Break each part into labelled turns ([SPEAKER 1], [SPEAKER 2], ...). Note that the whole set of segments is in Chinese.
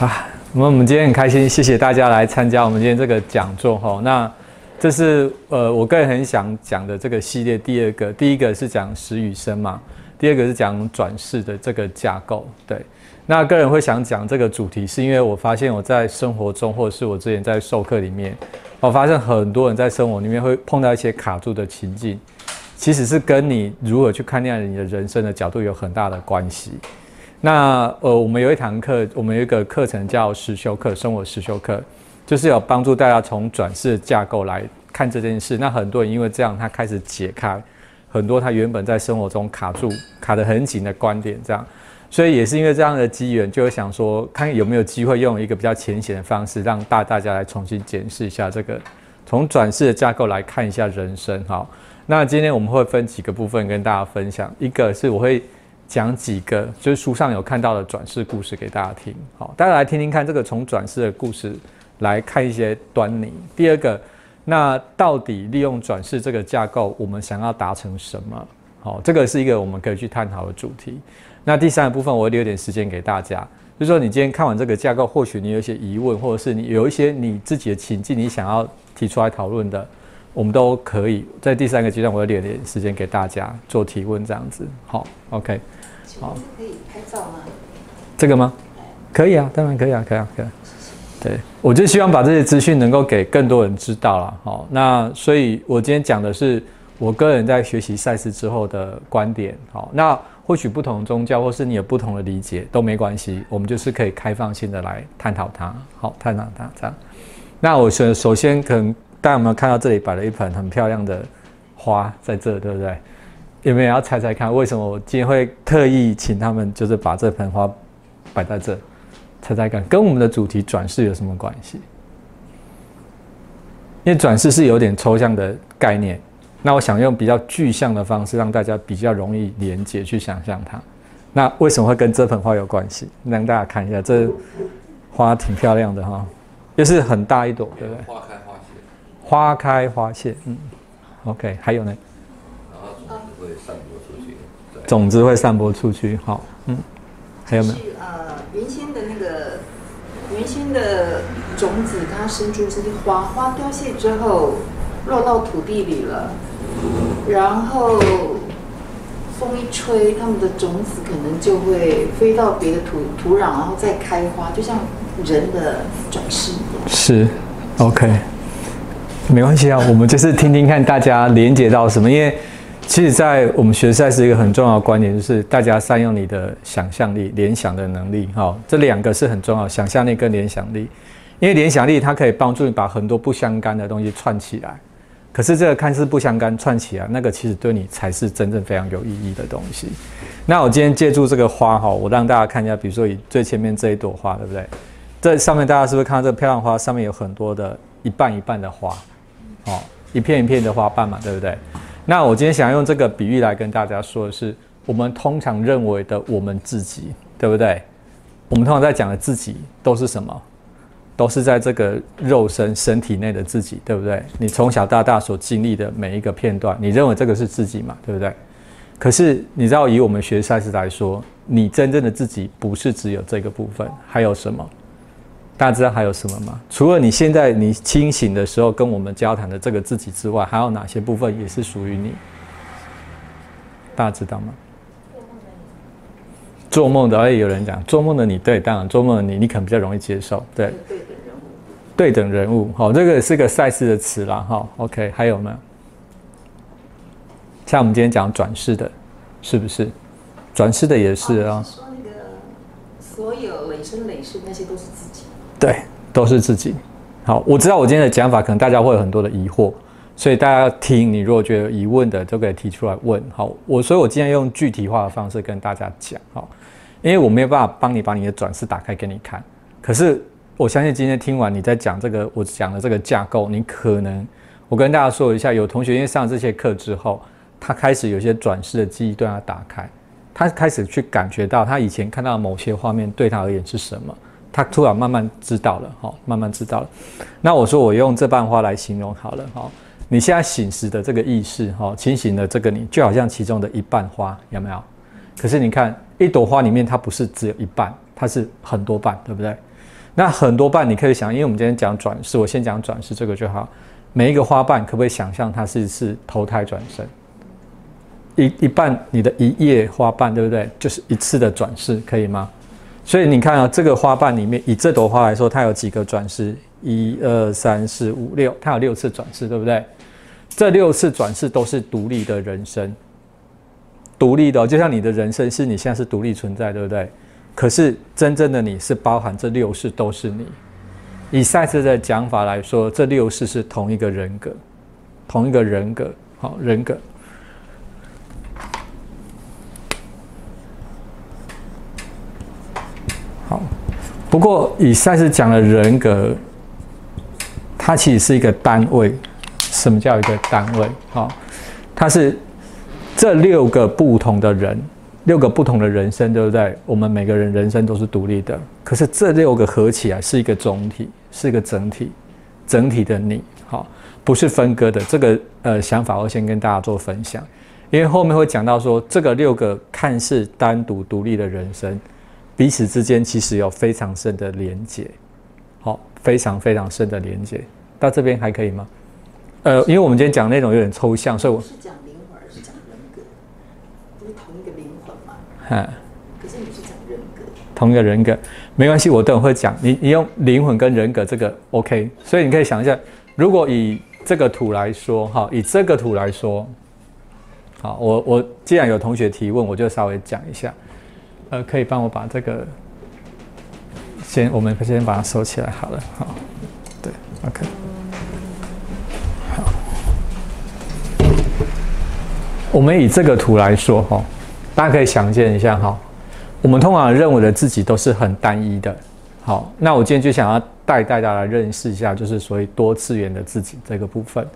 [SPEAKER 1] 啊，那我们今天很开心，谢谢大家来参加我们今天这个讲座哈。那这是呃，我个人很想讲的这个系列第二个，第一个是讲死与生嘛，第二个是讲转世的这个架构。对，那个人会想讲这个主题，是因为我发现我在生活中，或者是我之前在授课里面，我发现很多人在生活里面会碰到一些卡住的情境，其实是跟你如何去看待你的人生的角度有很大的关系。那呃，我们有一堂课，我们有一个课程叫实修课，生活实修课，就是有帮助大家从转世的架构来看这件事。那很多人因为这样，他开始解开很多他原本在生活中卡住、卡得很紧的观点，这样。所以也是因为这样的机缘，就会想说，看有没有机会用一个比较浅显的方式，让大大家来重新检视一下这个从转世的架构来看一下人生。好，那今天我们会分几个部分跟大家分享，一个是我会。讲几个就是书上有看到的转世故事给大家听，好，大家来听听看这个从转世的故事来看一些端倪。第二个，那到底利用转世这个架构，我们想要达成什么？好，这个是一个我们可以去探讨的主题。那第三个部分，我会留点时间给大家，就是说你今天看完这个架构，或许你有一些疑问，或者是你有一些你自己的情境，你想要提出来讨论的，我们都可以在第三个阶段，我会留点时间给大家做提问，这样子。好，OK。
[SPEAKER 2] 好，可以拍照吗？
[SPEAKER 1] 这个吗？可以啊，当然可以啊，可以啊，可以。对，我就希望把这些资讯能够给更多人知道了。好，那所以我今天讲的是我个人在学习赛事之后的观点。好，那或许不同宗教或是你有不同的理解都没关系，我们就是可以开放性的来探讨它。好，探讨它这样。那我首首先可能大家有没有看到这里摆了一盆很漂亮的花在这，对不对？有没有要猜猜看，为什么我今天会特意请他们，就是把这盆花摆在这？猜猜看，跟我们的主题转世有什么关系？因为转世是有点抽象的概念，那我想用比较具象的方式，让大家比较容易连接去想象它。那为什么会跟这盆花有关系？让大家看一下，这花挺漂亮的哈，又是很大一朵，对不对？
[SPEAKER 3] 花开花谢。
[SPEAKER 1] 花开花谢，嗯，OK，还有呢？种子会散播出去，好，嗯，还有没有？
[SPEAKER 2] 是呃，原先的那个原先的种子，它生出这些花，花凋谢之后落到土地里了，然后风一吹，它们的种子可能就会飞到别的土土壤，然后再开花，就像人的转世一样。
[SPEAKER 1] 是，OK，没关系啊，我们就是听听看大家连接到什么，因为。其实，在我们学赛是一个很重要的观点，就是大家善用你的想象力、联想的能力。哈，这两个是很重要，想象力跟联想力。因为联想力它可以帮助你把很多不相干的东西串起来。可是这个看似不相干串起来，那个其实对你才是真正非常有意义的东西。那我今天借助这个花哈，我让大家看一下，比如说以最前面这一朵花，对不对？这上面大家是不是看到这个漂亮花？上面有很多的一半一半的花，哦，一片一片的花瓣嘛，对不对？那我今天想要用这个比喻来跟大家说的是，我们通常认为的我们自己，对不对？我们通常在讲的自己都是什么？都是在这个肉身身体内的自己，对不对？你从小到大所经历的每一个片段，你认为这个是自己嘛？对不对？可是你知道，以我们学赛事来说，你真正的自己不是只有这个部分，还有什么？大家知道还有什么吗？除了你现在你清醒的时候跟我们交谈的这个自己之外，还有哪些部分也是属于你？大家知道吗？做梦的，而且有人讲做梦的你，对，当然做梦的你，你可能比较容易接受，对。
[SPEAKER 2] 对等人物。
[SPEAKER 1] 对等人物，好，这个是个赛事的词啦，哈，OK，还有吗？像我们今天讲转世的，是不是？转世的也是啊。
[SPEAKER 2] 说那个所有累生累世那些都是。
[SPEAKER 1] 对，都是自己。好，我知道我今天的讲法可能大家会有很多的疑惑，所以大家要听。你如果觉得有疑问的，都可以提出来问。好，我所以，我今天用具体化的方式跟大家讲。好，因为我没有办法帮你把你的转世打开给你看。可是我相信今天听完你在讲这个，我讲的这个架构，你可能我跟大家说一下，有同学因为上这些课之后，他开始有些转世的记忆对他打开，他开始去感觉到他以前看到某些画面对他而言是什么。他突然慢慢知道了，好，慢慢知道了。那我说我用这瓣花来形容好了，哈。你现在醒时的这个意识，哈，清醒的这个你，就好像其中的一半花，有没有？可是你看，一朵花里面它不是只有一半，它是很多瓣，对不对？那很多瓣你可以想，因为我们今天讲转世，我先讲转世这个就好。每一个花瓣可不可以想象它是是投胎转生？一一半你的一叶花瓣，对不对？就是一次的转世，可以吗？所以你看啊，这个花瓣里面，以这朵花来说，它有几个转世？一二三四五六，它有六次转世，对不对？这六次转世都是独立的人生，独立的，就像你的人生是你现在是独立存在，对不对？可是真正的你是包含这六世都是你。以赛斯的讲法来说，这六世是同一个人格，同一个人格，好人格。不过以赛斯讲的人格，它其实是一个单位。什么叫一个单位？好，它是这六个不同的人，六个不同的人生，对不对？我们每个人人生都是独立的，可是这六个合起来是一个总体，是一个整体，整体的你，好，不是分割的。这个呃想法，我先跟大家做分享，因为后面会讲到说，这个六个看似单独独立的人生，彼此之间其实有非常深的连结，好，非常非常深的连接。到这边还可以吗？呃，因为我们今天讲内容有点抽象，所以我
[SPEAKER 2] 是讲灵魂，而是讲人格，不是同一个灵魂嘛？
[SPEAKER 1] 嗯，
[SPEAKER 2] 可是你是讲人格，
[SPEAKER 1] 同一个人格没关系，我等会会讲。你你用灵魂跟人格这个 OK，所以你可以想一下，如果以这个图来说，哈，以这个图来说，好，我我既然有同学提问，我就稍微讲一下。呃，可以帮我把这个先，我们先把它收起来好了，好，对，OK。好我们以这个图来说，哈，大家可以想见一下，哈，我们通常认为的自己都是很单一的，好，那我今天就想要带大家来认识一下，就是所谓多次元的自己这个部分。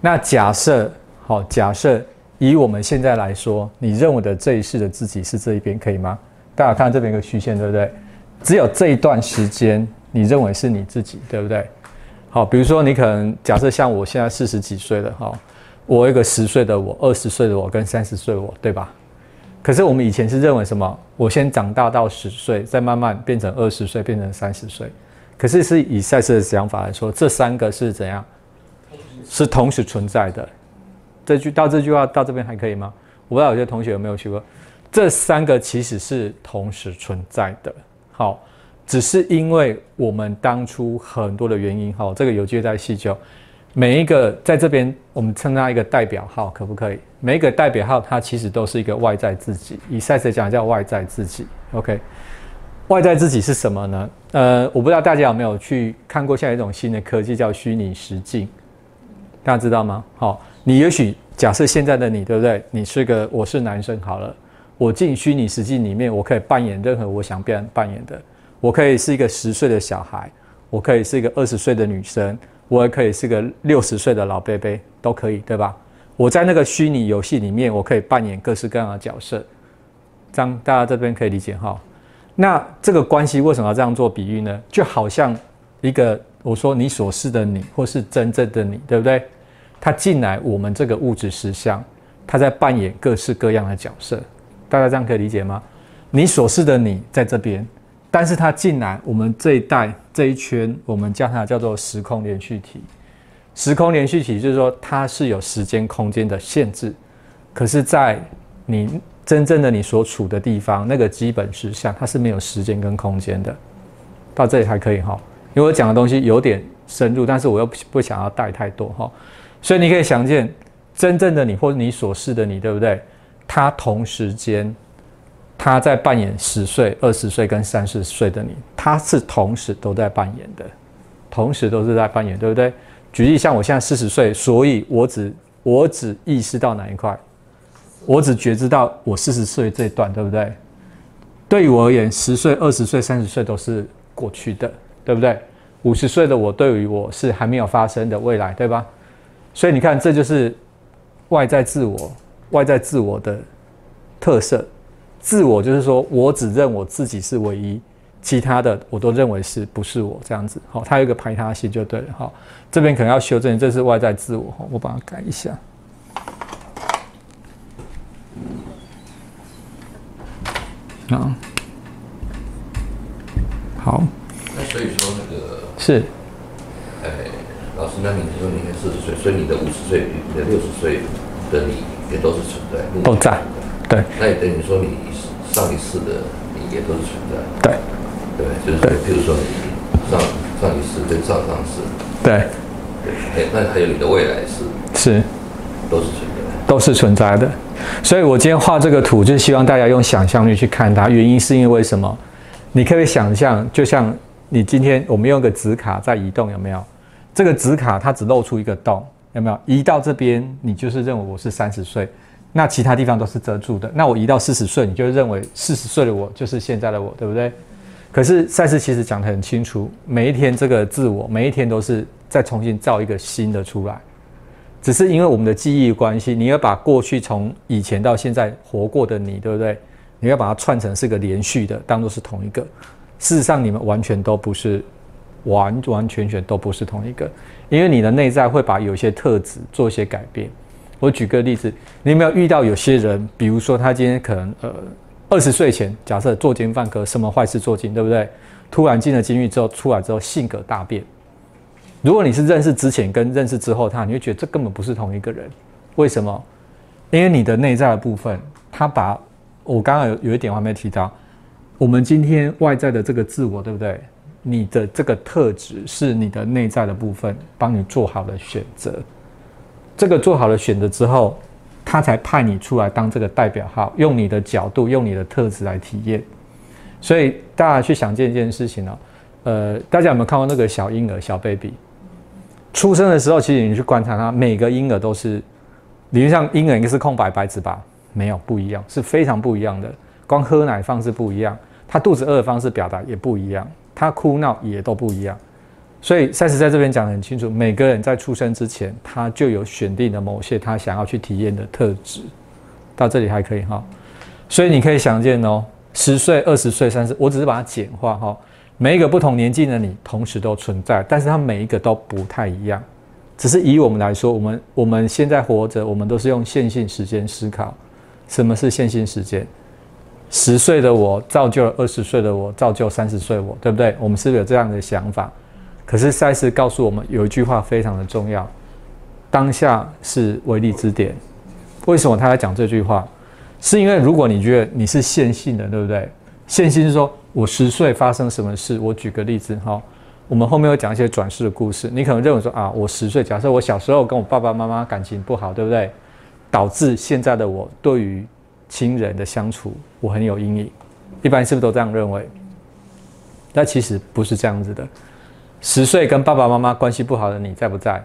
[SPEAKER 1] 那假设，好，假设以我们现在来说，你认为的这一世的自己是这一边，可以吗？大家看这边一个虚线，对不对？只有这一段时间，你认为是你自己，对不对？好，比如说你可能假设像我现在四十几岁了，哈。我一个十岁的我，二十岁的我跟三十岁的我，对吧？可是我们以前是认为什么？我先长大到十岁，再慢慢变成二十岁，变成三十岁。可是是以赛斯的想法来说，这三个是怎样？是同时存在的。这句到这句话到这边还可以吗？我不知道有些同学有没有学过。这三个其实是同时存在的。好，只是因为我们当初很多的原因，好，这个有机会再细究。每一个在这边，我们称它一个代表号，可不可以？每一个代表号，它其实都是一个外在自己。以赛斯讲叫外在自己，OK？外在自己是什么呢？呃，我不知道大家有没有去看过，现在一种新的科技叫虚拟实境，大家知道吗？好，你也许假设现在的你，对不对？你是个我是男生好了，我进虚拟实境里面，我可以扮演任何我想扮扮演的，我可以是一个十岁的小孩，我可以是一个二十岁的女生。我也可以是个六十岁的老伯伯，都可以，对吧？我在那个虚拟游戏里面，我可以扮演各式各样的角色，这样大家这边可以理解哈。那这个关系为什么要这样做比喻呢？就好像一个我说你所示的你，或是真正的你，对不对？它进来我们这个物质实相，它在扮演各式各样的角色，大家这样可以理解吗？你所示的你在这边。但是它进来，我们这一代这一圈，我们叫它叫做时空连续体。时空连续体就是说，它是有时间空间的限制。可是，在你真正的你所处的地方，那个基本实相，它是没有时间跟空间的。到这里还可以哈，因为我讲的东西有点深入，但是我又不想要带太多哈。所以你可以想见，真正的你或者你所示的你，对不对？他同时间。他在扮演十岁、二十岁跟三十岁的你，他是同时都在扮演的，同时都是在扮演，对不对？举例，像我现在四十岁，所以我只我只意识到哪一块，我只觉知到我四十岁这一段，对不对？对于我而言，十岁、二十岁、三十岁都是过去的，对不对？五十岁的我，对于我是还没有发生的未来，对吧？所以你看，这就是外在自我、外在自我的特色。自我就是说，我只认我自己是唯一，其他的我都认为是不是我这样子。好，它有一个排他性就对了。好，这边可能要修正，这是外在自我。我把它改一下。啊，好。
[SPEAKER 3] 那所以说那个
[SPEAKER 1] 是，
[SPEAKER 3] 哎，老师，那你说你四十岁，所以你的五十岁、你的六十岁的你也都是存在，
[SPEAKER 1] 都在，对，
[SPEAKER 3] 那也等于说你上一世的你也都是存在，
[SPEAKER 1] 对，
[SPEAKER 3] 对，就是譬如说你上上一世跟上上世，
[SPEAKER 1] 对，
[SPEAKER 3] 对，哎，那还有你的未来世，
[SPEAKER 1] 是，
[SPEAKER 3] 都是存在，
[SPEAKER 1] 都是存在的。所以我今天画这个图，就是希望大家用想象力去看它。原因是因为什么？你可以想象，就像你今天我们用个纸卡在移动，有没有？这个纸卡它只露出一个洞，有没有？移到这边，你就是认为我是三十岁，那其他地方都是遮住的。那我移到四十岁，你就认为四十岁的我就是现在的我，对不对？可是赛事其实讲得很清楚，每一天这个自我，每一天都是再重新造一个新的出来。只是因为我们的记忆关系，你要把过去从以前到现在活过的你，对不对？你要把它串成是个连续的，当做是同一个。事实上，你们完全都不是，完完全全都不是同一个。因为你的内在会把有些特质做一些改变。我举个例子，你有没有遇到有些人，比如说他今天可能呃二十岁前，假设作奸犯科，什么坏事做尽，对不对？突然进了监狱之后，出来之后性格大变。如果你是认识之前跟认识之后他，你会觉得这根本不是同一个人。为什么？因为你的内在的部分，他把我刚刚有有一点我还没提到，我们今天外在的这个自我，对不对？你的这个特质是你的内在的部分帮你做好了选择。这个做好了选择之后，他才派你出来当这个代表号，用你的角度，用你的特质来体验。所以大家去想这件事情呢，呃，大家有没有看过那个小婴儿小 baby？出生的时候，其实你去观察他，每个婴儿都是，理论上婴儿应该是空白白纸吧？没有，不一样，是非常不一样的。光喝奶方式不一样，他肚子饿的方式表达也不一样，他哭闹也都不一样。所以赛斯在这边讲得很清楚，每个人在出生之前，他就有选定的某些他想要去体验的特质。到这里还可以哈，所以你可以想见哦，十岁、二十岁、三十，我只是把它简化哈。每一个不同年纪的你同时都存在，但是它每一个都不太一样。只是以我们来说，我们我们现在活着，我们都是用线性时间思考。什么是线性时间？十岁的我造就了二十岁的我，造就三十岁我，对不对？我们是不是有这样的想法？可是赛斯告诉我们有一句话非常的重要：当下是唯利之点。为什么他在讲这句话？是因为如果你觉得你是线性的，对不对？线性是说。我十岁发生什么事？我举个例子哈，我们后面会讲一些转世的故事。你可能认为说啊，我十岁，假设我小时候跟我爸爸妈妈感情不好，对不对？导致现在的我对于亲人的相处我很有阴影。一般是不是都这样认为？但其实不是这样子的。十岁跟爸爸妈妈关系不好的你在不在？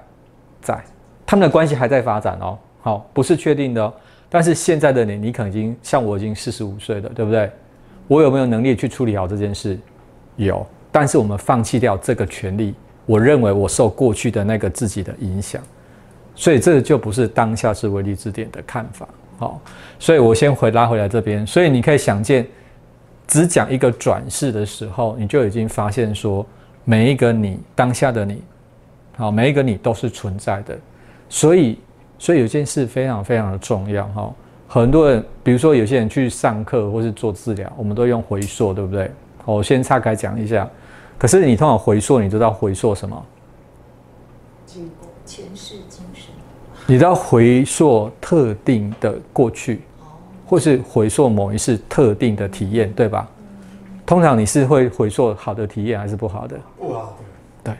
[SPEAKER 1] 在，他们的关系还在发展哦。好，不是确定的哦。但是现在的你，你可能已经像我已经四十五岁了，对不对？我有没有能力去处理好这件事？有，但是我们放弃掉这个权利。我认为我受过去的那个自己的影响，所以这就不是当下是唯利之点的看法。好，所以我先回拉回来这边。所以你可以想见，只讲一个转世的时候，你就已经发现说，每一个你当下的你，好，每一个你都是存在的。所以，所以有件事非常非常的重要，哈。很多人，比如说有些人去上课或是做治疗，我们都用回溯，对不对？我先岔开讲一下。可是你通常回溯，你知道回溯什么？
[SPEAKER 2] 前世。
[SPEAKER 1] 你知道回溯特定的过去，或是回溯某一次特定的体验，对吧？通常你是会回溯好的体验还是不好的？
[SPEAKER 4] 不好
[SPEAKER 1] 的。对。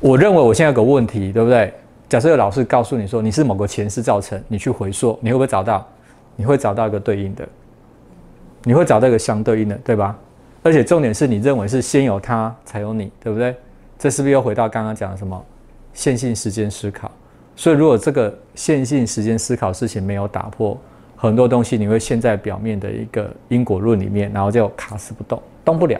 [SPEAKER 1] 我认为我现在有个问题，对不对？假设有老师告诉你说你是某个前世造成，你去回溯，你会不会找到？你会找到一个对应的，你会找到一个相对应的，对吧？而且重点是你认为是先有他才有你，对不对？这是不是又回到刚刚讲的什么线性时间思考？所以如果这个线性时间思考事情没有打破，很多东西你会陷在表面的一个因果论里面，然后就卡死不动，动不了。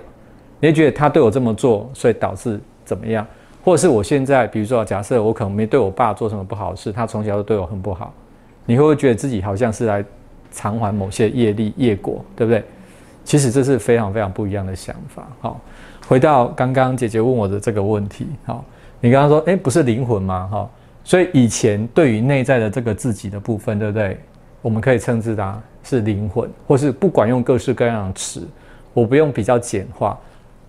[SPEAKER 1] 你会觉得他对我这么做，所以导致怎么样？或者是我现在，比如说假设我可能没对我爸做什么不好的事，他从小都对我很不好，你会不会觉得自己好像是来？偿还某些业力业果，对不对？其实这是非常非常不一样的想法。好，回到刚刚姐姐问我的这个问题，好，你刚刚说，哎，不是灵魂吗？哈，所以以前对于内在的这个自己的部分，对不对？我们可以称之它是灵魂，或是不管用各式各样的词，我不用比较简化，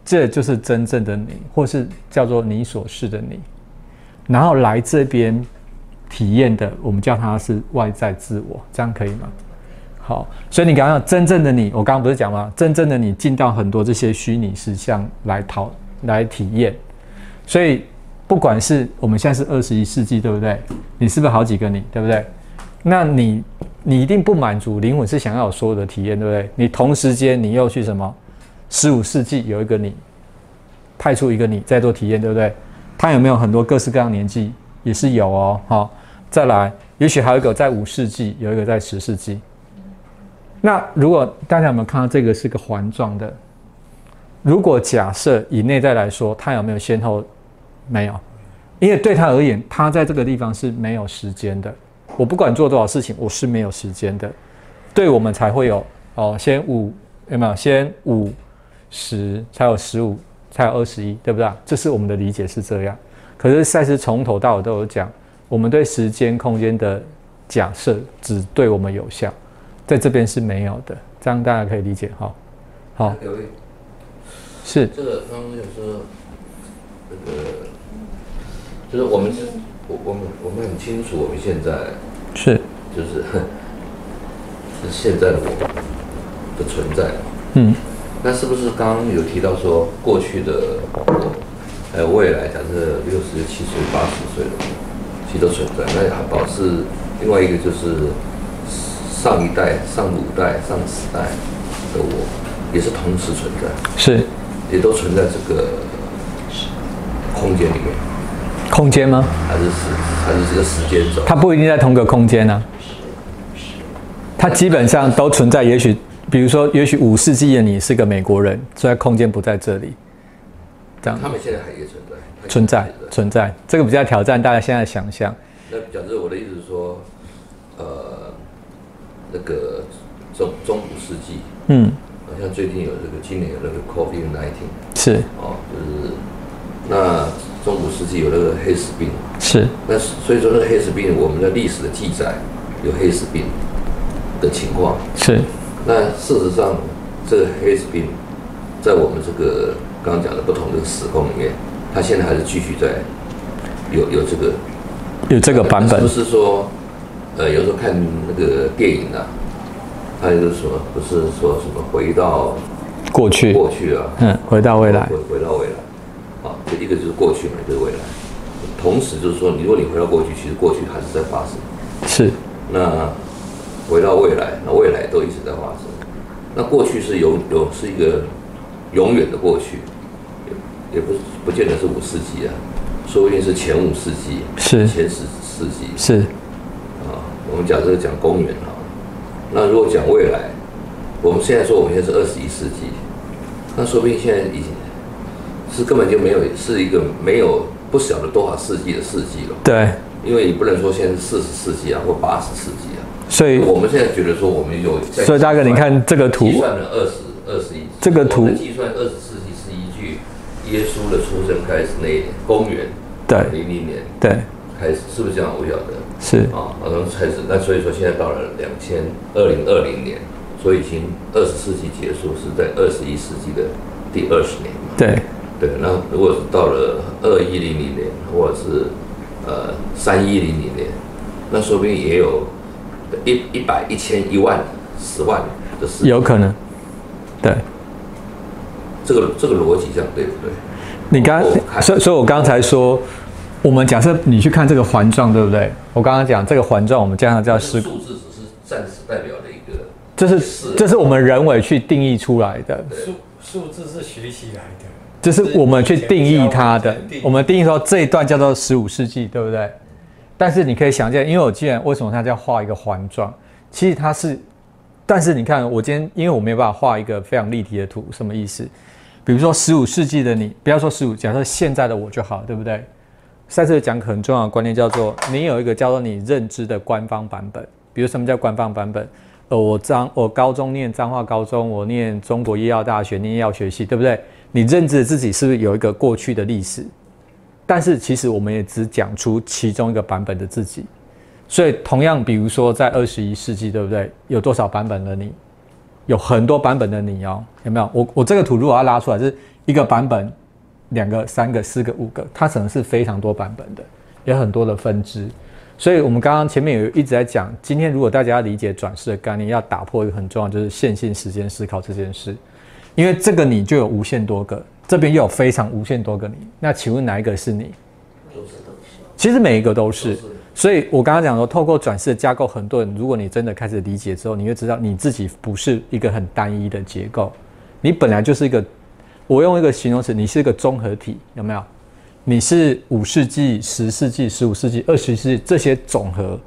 [SPEAKER 1] 这就是真正的你，或是叫做你所示的你。然后来这边体验的，我们叫它是外在自我，这样可以吗？好，所以你刚刚真正的你，我刚刚不是讲吗？真正的你进到很多这些虚拟实像来讨来体验，所以不管是我们现在是二十一世纪，对不对？你是不是好几个你，对不对？那你你一定不满足，灵魂是想要有所有的体验，对不对？你同时间你又去什么？十五世纪有一个你，派出一个你在做体验，对不对？他有没有很多各式各样年纪？也是有哦。好，再来，也许还有一个在五世纪，有一个在十世纪。那如果大家有没有看到这个是个环状的？如果假设以内在来说，它有没有先后？没有，因为对他而言，他在这个地方是没有时间的。我不管做多少事情，我是没有时间的。对我们才会有哦，先五有没有？先五十才有十五，才有二十一，对不对？这是我们的理解是这样。可是赛斯从头到尾都有讲，我们对时间空间的假设只对我们有效，在这边是没有的。这样大家可以理解哈。好，是
[SPEAKER 3] 这个刚刚就说那个，就是我们是，我我们我们很清楚，我们现在
[SPEAKER 1] 是
[SPEAKER 3] 就是 是现在的我的存在。
[SPEAKER 1] 嗯，
[SPEAKER 3] 那是不是刚刚有提到说过去的我，还有未来，假设六十七岁、八十岁的我，其实都存在。那还保持另外一个就是上一代、上五代、上十代的我，也是同时存在，
[SPEAKER 1] 是
[SPEAKER 3] 也都存在这个空间里面，
[SPEAKER 1] 空间吗？
[SPEAKER 3] 还是时还是这个时间轴？
[SPEAKER 1] 它不一定在同个空间呢、它基本上都存在。也许，比如说，也许五世纪的你是个美国人，虽然空间不在这里，这样
[SPEAKER 3] 他们现在还也存在，
[SPEAKER 1] 存在存在。这个比较挑战大家现在想象。
[SPEAKER 3] 那假设我的意思是说，呃，那个中中古世纪，
[SPEAKER 1] 嗯，
[SPEAKER 3] 好像最近有这个今年有那个 COVID nineteen
[SPEAKER 1] 是
[SPEAKER 3] 哦，就是那中古世纪有那个黑死病，
[SPEAKER 1] 是。
[SPEAKER 3] 那所以说那个黑死病，我们的历史的记载有黑死病的情况。
[SPEAKER 1] 是。
[SPEAKER 3] 那事实上，这个黑死病在我们这个刚刚讲的不同的时空里面，它现在还是继续在有有这个。
[SPEAKER 1] 有这个版本。
[SPEAKER 3] 不，是说，呃，有时候看那个电影啊，他就是说，不是说什么回到
[SPEAKER 1] 过去，
[SPEAKER 3] 过去啊，
[SPEAKER 1] 嗯，回到未来。
[SPEAKER 3] 回，回到一个就是过去嘛，一个是未来。同时就是说，你如果你回到过去，其实过去还是在发生。
[SPEAKER 1] 是
[SPEAKER 3] 那回到未来，那未来都一直在发生。那过去是永永是一个永远的过去，也也不是不见得是五世纪啊，说不定是前五世纪、
[SPEAKER 1] 是
[SPEAKER 3] 前十世纪
[SPEAKER 1] 是
[SPEAKER 3] 啊。我们假设讲公元啊，那如果讲未来，我们现在说我们现在是二十一世纪，那说不定现在已经是根本就没有是一个没有不晓得多少世纪的世纪了。
[SPEAKER 1] 对，
[SPEAKER 3] 因为你不能说现在是四十世纪啊，或八十世纪啊。
[SPEAKER 1] 所以
[SPEAKER 3] 我们现在觉得说我们有
[SPEAKER 1] 所以大哥你看这个图
[SPEAKER 3] 计算了二十二十一，
[SPEAKER 1] 这个图
[SPEAKER 3] 计算二十世纪是依据耶稣的出生开始那一年，公元
[SPEAKER 1] 对
[SPEAKER 3] 零零年
[SPEAKER 1] 对
[SPEAKER 3] 开始，是不是这样？我不晓得
[SPEAKER 1] 是
[SPEAKER 3] 啊，好像开始。那所以说现在到了两千二零二零年，所以已经二十世纪结束，是在二十一世纪的第二十年嘛。
[SPEAKER 1] 对
[SPEAKER 3] 对，那如果是到了二一零零年，或者是呃三一零零年，那说不定也有一一百、一千、一万、十万的事。
[SPEAKER 1] 有可能，对。
[SPEAKER 3] 这个这个逻辑这样对不对？
[SPEAKER 1] 你刚所以所以我刚才说，我们假设你去看这个环状，对不对？我刚刚讲这个环状，我们加上叫是，
[SPEAKER 3] 数字只是暂时代表的一个，
[SPEAKER 1] 这是这是我们人为去定义出来的，
[SPEAKER 4] 数数字是学习来的，
[SPEAKER 1] 这是我们去定义它的。我们定义说这一段叫做十五世纪，对不对？但是你可以想见，因为我既然为什么它叫画一个环状，其实它是，但是你看我今天因为我没有办法画一个非常立体的图，什么意思？比如说十五世纪的你，不要说十五，假设现在的我就好，对不对？赛斯讲很重要的观念叫做，你有一个叫做你认知的官方版本。比如什么叫官方版本？呃，我彰我高中念彰化高中，我念中国医药大学，念药学系，对不对？你认知自己是不是有一个过去的历史？但是其实我们也只讲出其中一个版本的自己。所以同样，比如说在二十一世纪，对不对？有多少版本的你？有很多版本的你哦，有没有？我我这个图如果要拉出来，是一个版本，两个、三个、四个、五个，它可能是非常多版本的，有很多的分支。所以，我们刚刚前面有一直在讲，今天如果大家要理解转世的概念，要打破一个很重要，就是线性时间思考这件事。因为这个你就有无限多个，这边又有非常无限多个你。那请问哪一个是你？其实每一个都是。
[SPEAKER 3] 都是
[SPEAKER 1] 所以我刚刚讲说，透过转世的架构，很多人如果你真的开始理解之后，你会知道你自己不是一个很单一的结构，你本来就是一个，我用一个形容词，你是一个综合体，有没有？你是五世纪、十世纪、十五世纪、二十世纪这些总和，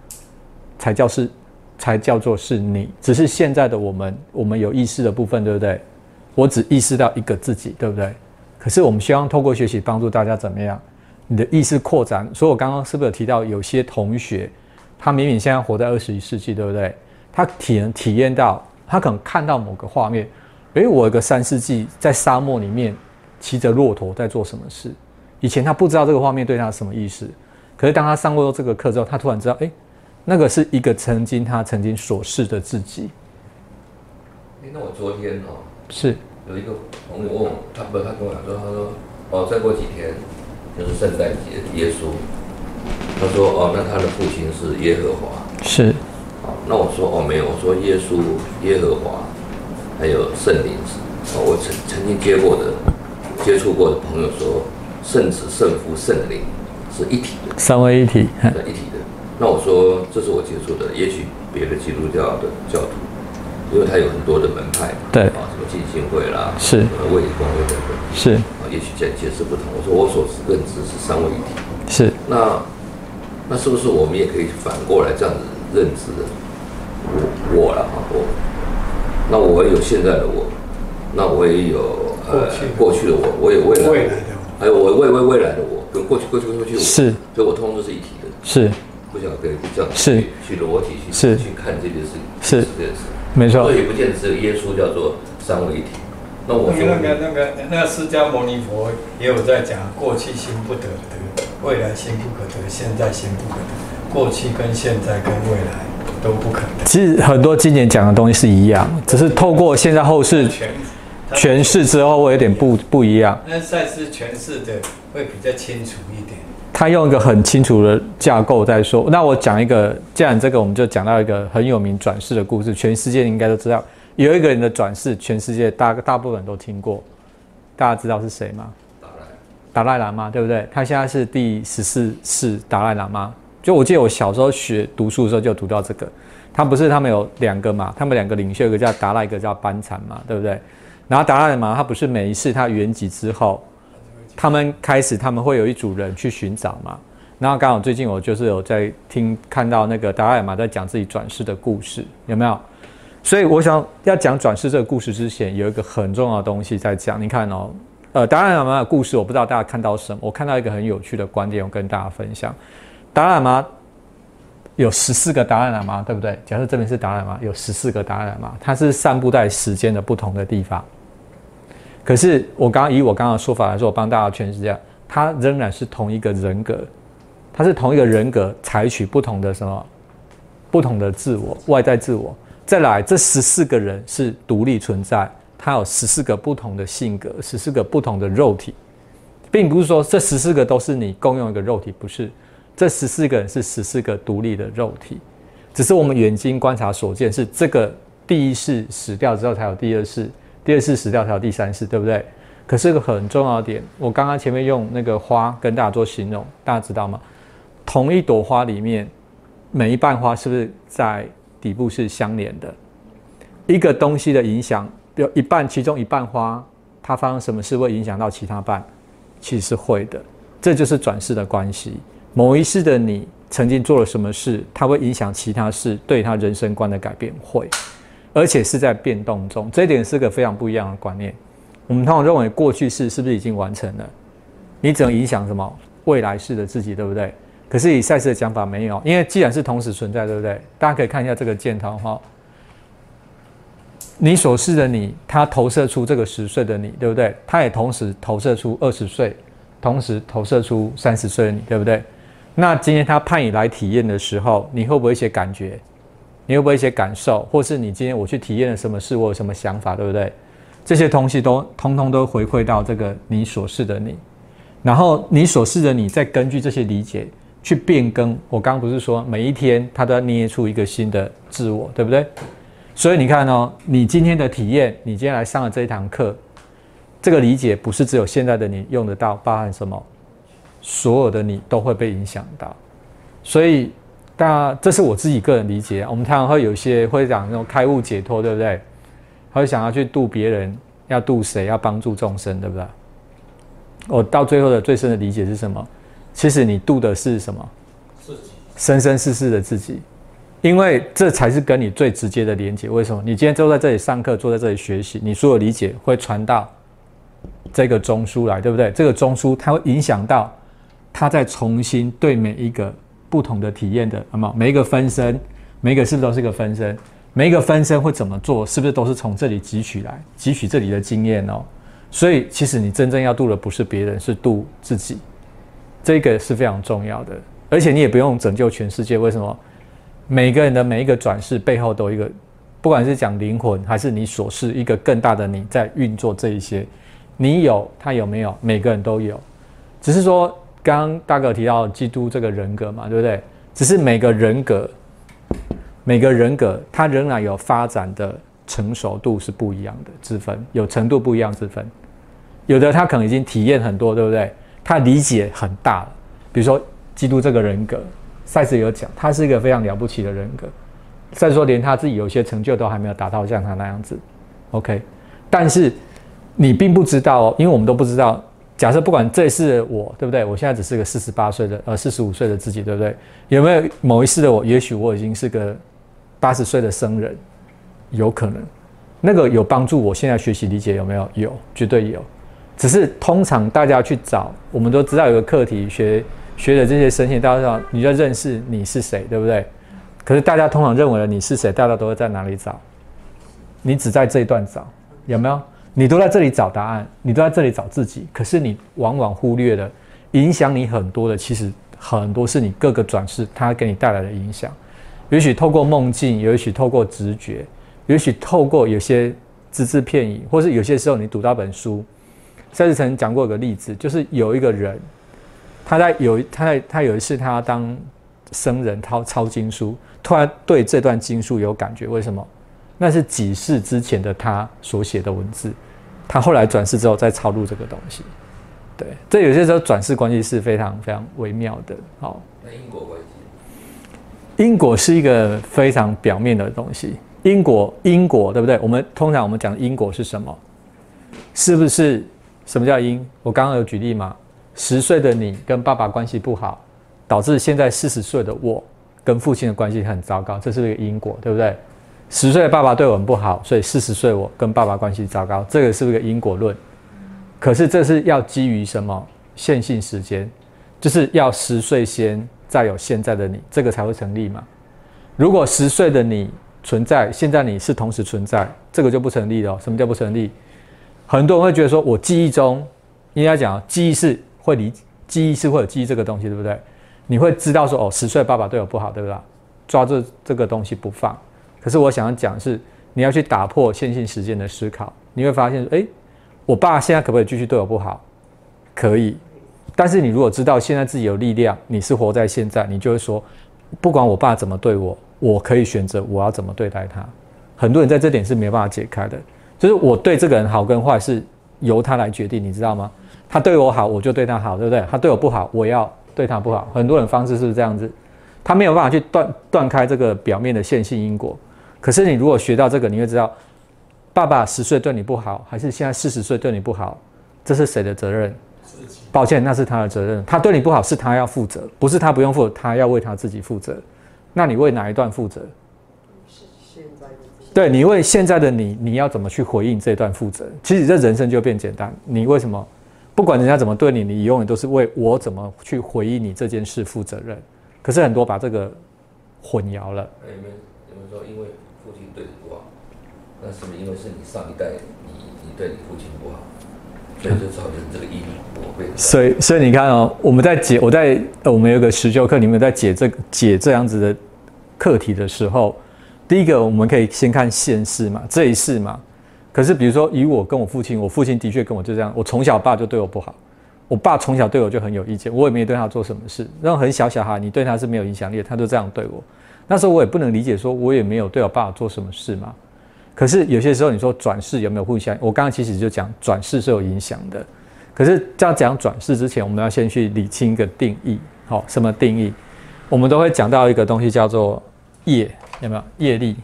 [SPEAKER 1] 才叫是，才叫做是你。只是现在的我们，我们有意识的部分，对不对？我只意识到一个自己，对不对？可是我们希望透过学习帮助大家怎么样？你的意识扩展。所以我刚刚是不是有提到有些同学，他明明现在活在二十一世纪，对不对？他体能体验到，他可能看到某个画面，诶，我有个三世纪在沙漠里面骑着骆驼在做什么事？以前他不知道这个画面对他什么意思，可是当他上过这个课之后，他突然知道，诶，那个是一个曾经他曾经所示的自己，
[SPEAKER 3] 哎那我昨天哦，
[SPEAKER 1] 是
[SPEAKER 3] 有一个朋友问我，他不，他跟我讲说，他说，哦，再过几天就是圣诞节，耶稣。他说，哦，那他的父亲是耶和华。
[SPEAKER 1] 是
[SPEAKER 3] 好，那我说，哦，没有，我说耶稣、耶和华，还有圣灵是。哦，我曾曾经接过的、接触过的朋友说，圣子、圣父、圣灵是一体的，
[SPEAKER 1] 三位一体，
[SPEAKER 3] 一体的。那我说，这是我接触的，也许别的基督教的教徒，因为它有很多的门派嘛，
[SPEAKER 1] 对。
[SPEAKER 3] 啊，什么浸信会啦，
[SPEAKER 1] 是。
[SPEAKER 3] 什么卫理公会等等，
[SPEAKER 1] 是。
[SPEAKER 3] 啊，也许解解释不同。我说我所认知是三位一体，
[SPEAKER 1] 是。
[SPEAKER 3] 那那是不是我们也可以反过来这样子认知的？我我了哈，我，那我也有现在的我，那我也有呃过去的。我，我有未来的我。
[SPEAKER 4] 未来的我。
[SPEAKER 3] 还有我未未未来的我，跟过去过去过去
[SPEAKER 1] 是。
[SPEAKER 3] 所以我通通都是一体的。
[SPEAKER 1] 是。
[SPEAKER 3] 不想跟这样
[SPEAKER 1] 是。
[SPEAKER 3] 去去逻辑去
[SPEAKER 1] 是。
[SPEAKER 3] 去看这件事，
[SPEAKER 1] 是
[SPEAKER 3] 这件事。
[SPEAKER 1] 没错
[SPEAKER 3] 所以，也不见得只有耶稣叫做三位一体。那我
[SPEAKER 4] 那个那个那个释迦牟尼佛也有在讲，过去心不得得，未来心不可得，现在心不可得，过去跟现在跟未来都不可得。
[SPEAKER 1] 其实很多经典讲的东西是一样，只是透过现在后世
[SPEAKER 4] 全
[SPEAKER 1] 诠释之后会有点不不一样。
[SPEAKER 4] 那赛斯诠释的会比较清楚一点。
[SPEAKER 1] 他用一个很清楚的架构在说。那我讲一个，既然这个我们就讲到一个很有名转世的故事，全世界应该都知道，有一个人的转世，全世界大大部分人都听过，大家知道是谁吗？
[SPEAKER 3] 达赖，
[SPEAKER 1] 达赖喇嘛，对不对？他现在是第十四世达赖喇嘛。就我记得我小时候学读书的时候就读到这个，他不是他们有两个嘛？他们两个领袖，一个叫达赖，一个叫班禅嘛，对不对？然后达赖喇嘛他不是每一次他圆寂之后，他们开始他们会有一组人去寻找嘛。然后刚好最近我就是有在听看到那个达赖喇嘛在讲自己转世的故事，有没有？所以我想要讲转世这个故事之前，有一个很重要的东西在讲。你看哦，呃，达赖喇嘛的故事，我不知道大家看到什么。我看到一个很有趣的观点，我跟大家分享。达赖喇嘛有十四个达赖喇嘛，对不对？假设这边是达赖喇嘛，有十四个达赖喇嘛，它是散布在时间的不同的地方。可是我刚刚以我刚刚的说法来说，我帮大家诠释一下，他仍然是同一个人格，他是同一个人格，采取不同的什么不同的自我，外在自我。再来，这十四个人是独立存在，他有十四个不同的性格，十四个不同的肉体，并不是说这十四个都是你共用一个肉体，不是，这十四个人是十四个独立的肉体，只是我们眼睛观察所见是这个第一世死掉之后才有第二世，第二次死掉才有第三世，对不对？可是个很重要的点，我刚刚前面用那个花跟大家做形容，大家知道吗？同一朵花里面，每一瓣花是不是在底部是相连的？一个东西的影响，有一半，其中一半花，它发生什么事会影响到其他半？其实会的，这就是转世的关系。某一世的你曾经做了什么事，它会影响其他事，对他人生观的改变会，而且是在变动中。这一点是个非常不一样的观念。我们通常认为过去式是不是已经完成了？你只能影响什么未来式的自己，对不对？可是以赛斯的讲法没有，因为既然是同时存在，对不对？大家可以看一下这个箭头哈，你所示的你，它投射出这个十岁的你，对不对？它也同时投射出二十岁，同时投射出三十岁的你，对不对？那今天他派你来体验的时候，你会不会一些感觉？你会不有一些感受？或是你今天我去体验了什么事，我有什么想法，对不对？这些东西都通通都回馈到这个你所示的你，然后你所示的你再根据这些理解去变更。我刚刚不是说每一天他都要捏出一个新的自我，对不对？所以你看哦，你今天的体验，你今天来上了这一堂课，这个理解不是只有现在的你用得到，包含什么？所有的你都会被影响到。所以，当然这是我自己个人理解。我们常常会有一些会讲那种开悟解脱，对不对？他会想要去度别人，要度谁？要帮助众生，对不对？我到最后的最深的理解是什么？其实你度的是什么？
[SPEAKER 3] 自己
[SPEAKER 1] 生生世世的自己，因为这才是跟你最直接的连接。为什么？你今天坐在这里上课，坐在这里学习，你所有理解会传到这个中枢来，对不对？这个中枢它会影响到他再重新对每一个不同的体验的，那么每一个分身，每一个是不是都是一个分身？每一个分身会怎么做？是不是都是从这里汲取来，汲取这里的经验哦？所以其实你真正要度的不是别人，是度自己，这个是非常重要的。而且你也不用拯救全世界，为什么？每个人的每一个转世背后都有一个，不管是讲灵魂还是你所是一个更大的你在运作这一些，你有他有没有？每个人都有，只是说刚刚大哥提到基督这个人格嘛，对不对？只是每个人格。每个人格，它仍然有发展的成熟度是不一样的之分，有程度不一样之分。有的他可能已经体验很多，对不对？他理解很大了。比如说基督这个人格，赛斯有讲，他是一个非常了不起的人格。再说，连他自己有些成就都还没有达到像他那样子。OK，但是你并不知道哦，因为我们都不知道。假设不管这是我，对不对？我现在只是个四十八岁的，呃，四十五岁的自己，对不对？有没有某一世的我？也许我已经是个。八十岁的僧人，有可能，那个有帮助。我现在学习理解有没有？有，绝对有。只是通常大家去找，我们都知道有个课题，学学的这些神仙，大家知道你要认识你是谁，对不对？可是大家通常认为了你是谁，大家都会在哪里找？你只在这一段找，有没有？你都在这里找答案，你都在这里找自己。可是你往往忽略了影响你很多的，其实很多是你各个转世它给你带来的影响。也许透过梦境，也许透过直觉，也许透过有些只字片语，或是有些时候你读到本书。赛志成讲过一个例子，就是有一个人，他在有他在他有一次他当僧人抄抄经书，突然对这段经书有感觉，为什么？那是几世之前的他所写的文字，他后来转世之后再抄录这个东西。对，这有些时候转世关系是非常非常微妙的。好，
[SPEAKER 3] 那因果关系。
[SPEAKER 1] 因果是一个非常表面的东西。因果，因果，对不对？我们通常我们讲因果是什么？是不是？什么叫因？我刚刚有举例嘛？十岁的你跟爸爸关系不好，导致现在四十岁的我跟父亲的关系很糟糕，这是一个因果，对不对？十岁的爸爸对我们不好，所以四十岁我跟爸爸关系糟糕，这个是不是个因果论？可是这是要基于什么线性时间？就是要十岁先。再有现在的你，这个才会成立嘛？如果十岁的你存在，现在你是同时存在，这个就不成立了。什么叫不成立？很多人会觉得说，我记忆中应该讲，记忆是会离，记忆是会有记忆这个东西，对不对？你会知道说，哦，十岁爸爸对我不好，对不对？抓住这个东西不放。可是我想要讲是，你要去打破线性时间的思考，你会发现，哎，我爸现在可不可以继续对我不好？可以。但是你如果知道现在自己有力量，你是活在现在，你就会说，不管我爸怎么对我，我可以选择我要怎么对待他。很多人在这点是没办法解开的，就是我对这个人好跟坏是由他来决定，你知道吗？他对我好，我就对他好，对不对？他对我不好，我要对他不好。很多人方式是不是这样子？他没有办法去断断开这个表面的线性因果。可是你如果学到这个，你会知道，爸爸十岁对你不好，还是现在四十岁对你不好，这是谁的责任？抱歉，那是他的责任。他对你不好，是他要负责，不是他不用负责，他要为他自己负责。那你为哪一段负责？是现在的。对你为现在的你，你要怎么去回应这段负责？其实这人生就变简单。你为什么不管人家怎么对你，你永远都是为我怎么去回应你这件事负责任？可是很多把这个混淆了。
[SPEAKER 3] 你们你们说，因为父亲对你不好，那是不是因为是你上一代你你对你父亲不好？所以就造成这个因果会。
[SPEAKER 1] 所以，所以你看哦，我们在解，我在我们有个实修课，你们在解这解这样子的课题的时候，第一个我们可以先看现世嘛，这一世嘛，可是比如说以我跟我父亲，我父亲的确跟我就这样，我从小爸就对我不好，我爸从小对我就很有意见，我也没对他做什么事。那种很小小孩，你对他是没有影响力的，他就这样对我。那时候我也不能理解，说我也没有对我爸爸做什么事嘛。可是有些时候你说转世有没有互相？我刚刚其实就讲转世是有影响的。可是在讲转世之前，我们要先去理清一个定义。好，什么定义？我们都会讲到一个东西叫做业，有没有业力？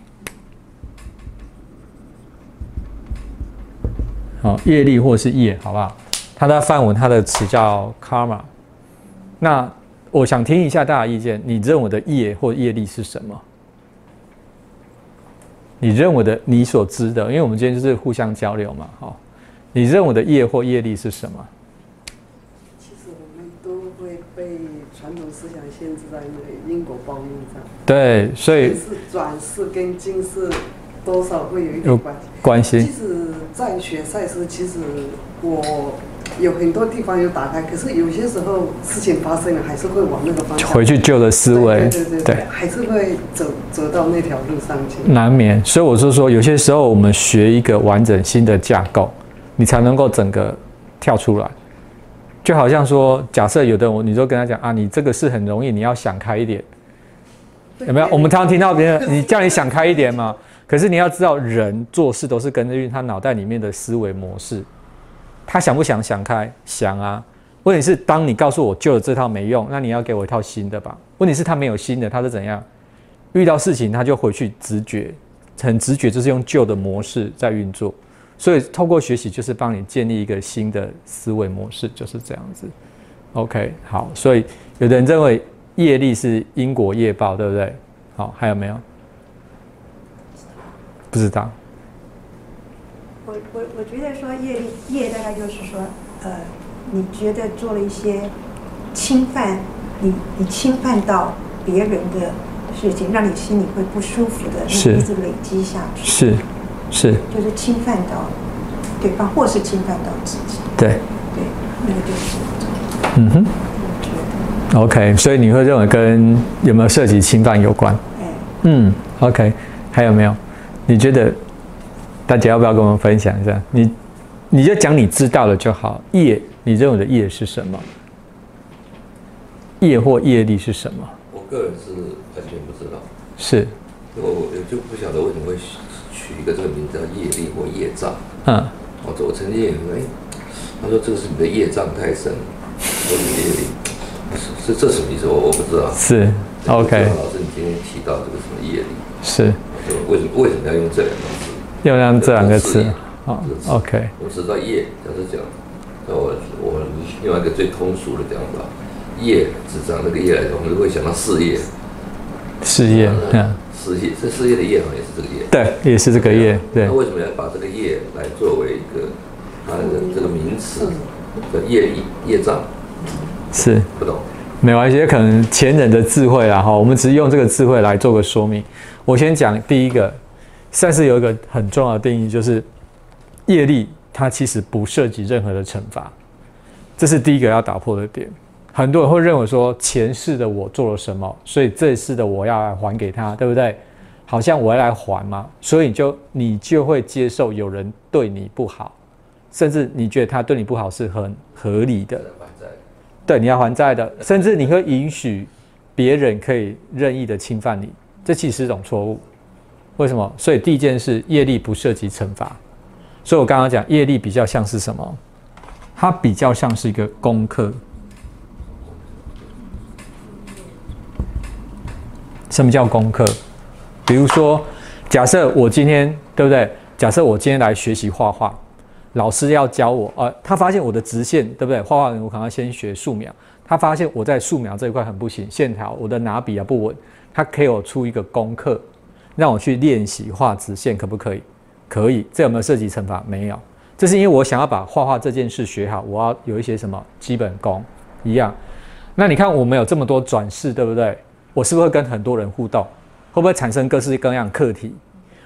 [SPEAKER 1] 好，业力或是业，好不好？它的范文，它的词叫 karma。那我想听一下大家意见，你认为的业或业力是什么？你认为的，你所知的，因为我们今天就是互相交流嘛，好。你认为的业或业力是什么？
[SPEAKER 5] 其实我们都会被传统思想限制在那个因果报应上。
[SPEAKER 1] 对，所以
[SPEAKER 5] 是转世跟今世多少会有一点关系。
[SPEAKER 1] 关系。
[SPEAKER 5] 其实，在学赛事，其实我有很多地方有打开，可是有些时候事情发生了，还是会往那个方向
[SPEAKER 1] 回去旧的思维。
[SPEAKER 5] 对对对，还是会走走到那条路上去。
[SPEAKER 1] 难免，所以我是说，有些时候我们学一个完整新的架构。你才能够整个跳出来，就好像说，假设有的我，你就跟他讲啊，你这个是很容易，你要想开一点，有没有？我们常常听到别人，你叫你想开一点嘛。可是你要知道，人做事都是根据他脑袋里面的思维模式，他想不想想开？想啊。问题是，当你告诉我旧的这套没用，那你要给我一套新的吧？问题是，他没有新的，他是怎样？遇到事情他就回去直觉，很直觉，就是用旧的模式在运作。所以，透过学习就是帮你建立一个新的思维模式，就是这样子。OK，好。所以，有的人认为业力是因果业报，对不对？好，还有没有？不知道。
[SPEAKER 6] 我我我觉得说业力业大概就是说，呃，你觉得做了一些侵犯你你侵犯到别人的事情，让你心里会不舒服的，是一直累积下去。
[SPEAKER 1] 是。是，
[SPEAKER 6] 就是侵犯到对方，或是侵犯到自己。
[SPEAKER 1] 对，
[SPEAKER 6] 对，那个就是。
[SPEAKER 1] 嗯哼。OK，所以你会认为跟有没有涉及侵犯有关？哎。嗯，OK，还有没有？你觉得大家要不要跟我们分享一下？你你就讲你知道了就好。业，你认为的业是什么？业或业力是什么？
[SPEAKER 3] 我个人是完全不知道。
[SPEAKER 1] 是。
[SPEAKER 3] 我我就不晓得为什么会。取一个这个名字叫业力或业障。嗯，我我曾经也说，哎，他说这个是你的业障太深，或者业力，是这什么意思？我我不知道。
[SPEAKER 1] 是，OK。
[SPEAKER 3] 老师，你今天提到这个什么业力？
[SPEAKER 1] 是。
[SPEAKER 3] 为什么为什么要用这两个字？
[SPEAKER 1] 用上这两个字。好，OK。
[SPEAKER 3] 我知道业，假设讲，我我另外一个最通俗的讲法，业是讲那个业来说，我们会想到事业。
[SPEAKER 1] 事业，嗯。
[SPEAKER 3] 事业，这事业的业好像也是这个业，
[SPEAKER 1] 对，也是这个业。对，
[SPEAKER 3] 那为什么要把这个业来作为一个它的这个名词的业力、业障？
[SPEAKER 1] 是
[SPEAKER 3] 不懂，
[SPEAKER 1] 没关系，可能前人的智慧啊，哈，我们只是用这个智慧来做个说明。我先讲第一个，算是有一个很重要的定义，就是业力它其实不涉及任何的惩罚，这是第一个要打破的点。很多人会认为说前世的我做了什么，所以这世的我要来还给他，对不对？好像我要来还嘛，所以你就你就会接受有人对你不好，甚至你觉得他对你不好是很合理的，对，你要还债的，甚至你会允许别人可以任意的侵犯你，这其实是一种错误。为什么？所以第一件事，业力不涉及惩罚，所以我刚刚讲业力比较像是什么？它比较像是一个功课。什么叫功课？比如说，假设我今天对不对？假设我今天来学习画画，老师要教我，呃，他发现我的直线对不对？画画我可能要先学素描，他发现我在素描这一块很不行，线条我的拿笔啊不稳，他给我出一个功课，让我去练习画直线，可不可以？可以。这有没有涉及惩罚？没有。这是因为我想要把画画这件事学好，我要有一些什么基本功一样。那你看我们有这么多转世，对不对？我是不是会跟很多人互动？会不会产生各式各样课题？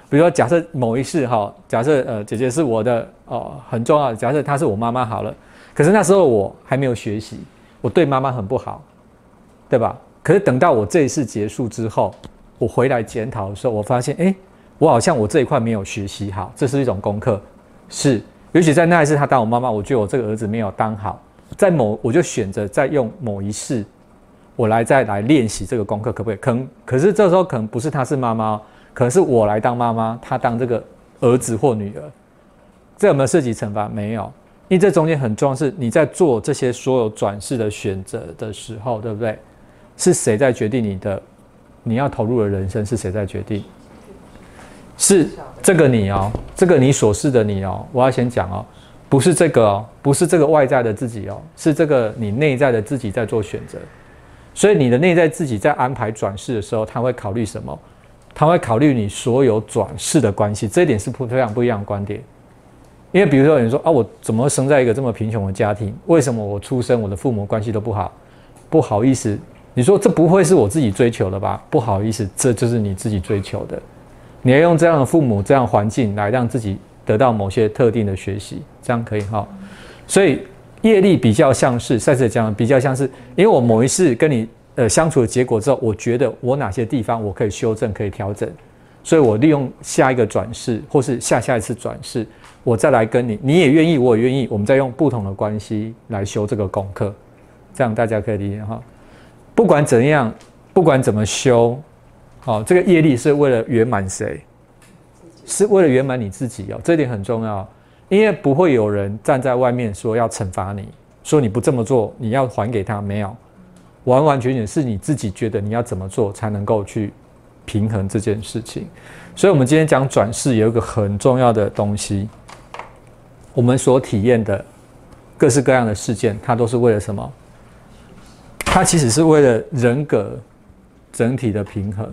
[SPEAKER 1] 比如说，假设某一世哈，假设呃姐姐是我的哦很重要的，假设她是我妈妈好了。可是那时候我还没有学习，我对妈妈很不好，对吧？可是等到我这一世结束之后，我回来检讨的时候，我发现哎，我好像我这一块没有学习好，这是一种功课。是，尤其在那一次他当我妈妈，我觉得我这个儿子没有当好，在某我就选择再用某一世，我来再来练习这个功课，可不可以？可，可是这时候可能不是他是妈妈，可能是我来当妈妈，他当这个儿子或女儿，这有没有涉及惩罚？没有，因为这中间很重要，是你在做这些所有转世的选择的时候，对不对？是谁在决定你的你要投入的人生？是谁在决定？是这个你哦，这个你所示的你哦，我要先讲哦，不是这个哦，不是这个外在的自己哦，是这个你内在的自己在做选择。所以你的内在自己在安排转世的时候，他会考虑什么？他会考虑你所有转世的关系，这一点是不非常不一样的观点。因为比如说有人说啊，我怎么生在一个这么贫穷的家庭？为什么我出生我的父母关系都不好？不好意思，你说这不会是我自己追求的吧？不好意思，这就是你自己追求的。你要用这样的父母、这样环境来让自己得到某些特定的学习，这样可以哈。所以业力比较像是赛斯讲，比较像是，因为我某一次跟你呃相处的结果之后，我觉得我哪些地方我可以修正、可以调整，所以我利用下一个转世或是下下一次转世，我再来跟你，你也愿意，我也愿意，我们再用不同的关系来修这个功课，这样大家可以理解哈。不管怎样，不管怎么修。好，这个业力是为了圆满谁？是为了圆满你自己哦，这点很重要。因为不会有人站在外面说要惩罚你，说你不这么做，你要还给他，没有，完完全全是你自己觉得你要怎么做才能够去平衡这件事情。所以，我们今天讲转世有一个很重要的东西，我们所体验的各式各样的事件，它都是为了什么？它其实是为了人格整体的平衡。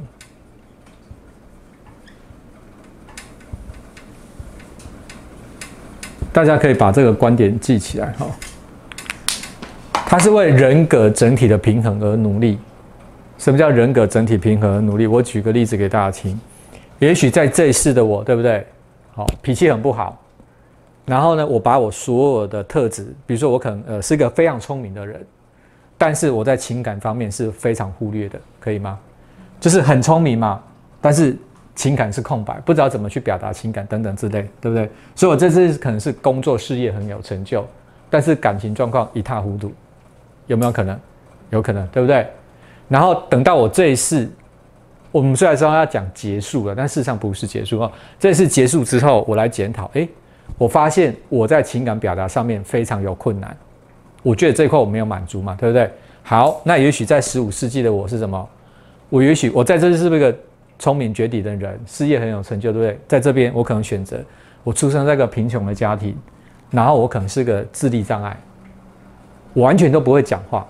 [SPEAKER 1] 大家可以把这个观点记起来哈。他是为人格整体的平衡而努力。什么叫人格整体平衡而努力？我举个例子给大家听。也许在这一世的我，对不对？好，脾气很不好。然后呢，我把我所有的特质，比如说我可能呃是个非常聪明的人，但是我在情感方面是非常忽略的，可以吗？就是很聪明嘛，但是。情感是空白，不知道怎么去表达情感等等之类，对不对？所以我这次可能是工作事业很有成就，但是感情状况一塌糊涂，有没有可能？有可能，对不对？然后等到我这一次，我们虽然说要讲结束了，但事实上不是结束哦。这次结束之后，我来检讨，诶，我发现我在情感表达上面非常有困难，我觉得这一块我没有满足嘛，对不对？好，那也许在十五世纪的我是什么？我也许我在这是不是一个？聪明绝顶的人，事业很有成就，对不对？在这边，我可能选择我出生在一个贫穷的家庭，然后我可能是个智力障碍，我完全都不会讲话，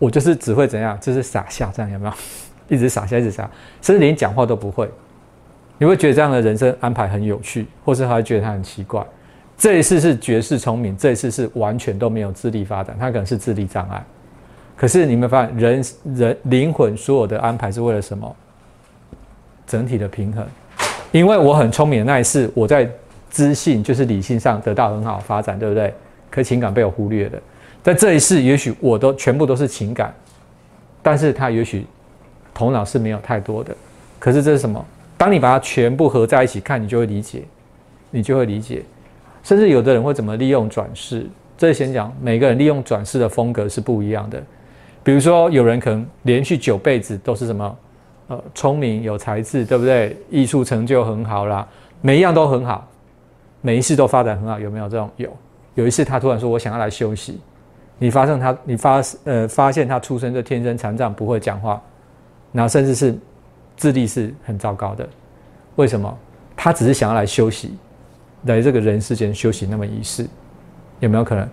[SPEAKER 1] 我就是只会怎样，就是傻笑，这样有没有？一直傻笑，一直傻，甚至连讲话都不会。你会觉得这样的人生安排很有趣，或是他会觉得他很奇怪？这一次是绝世聪明，这一次是完全都没有智力发展，他可能是智力障碍。可是你们发现，人人灵魂所有的安排是为了什么？整体的平衡，因为我很聪明的那一世，我在知性就是理性上得到很好的发展，对不对？可情感被我忽略了，在这一世，也许我都全部都是情感，但是他也许头脑是没有太多的。可是这是什么？当你把它全部合在一起看，你就会理解，你就会理解。甚至有的人会怎么利用转世？这先讲，每个人利用转世的风格是不一样的。比如说，有人可能连续九辈子都是什么？呃，聪明有才智，对不对？艺术成就很好啦，每一样都很好，每一次都发展很好，有没有这种？有。有一次他突然说：“我想要来休息。”你发现他，你发呃发现他出生就天生残障，不会讲话，然后甚至是智力是很糟糕的。为什么？他只是想要来休息，来这个人世间休息那么一世，有没有可能？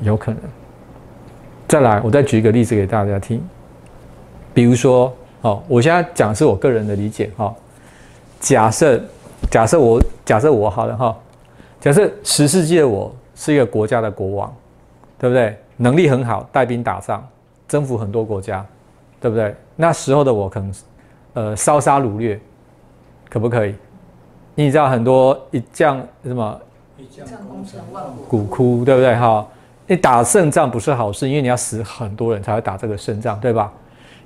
[SPEAKER 1] 有可能。再来，我再举一个例子给大家听，比如说。哦，我现在讲是我个人的理解哈。假设，假设我假设我好了哈，假设十世纪的我是一个国家的国王，对不对？能力很好，带兵打仗，征服很多国家，对不对？那时候的我可能，呃，烧杀掳掠，可不可以？你知道很多一将什么？
[SPEAKER 2] 一将功成万
[SPEAKER 1] 骨枯，对不对？哈，你打胜仗不是好事，因为你要死很多人才会打这个胜仗，对吧？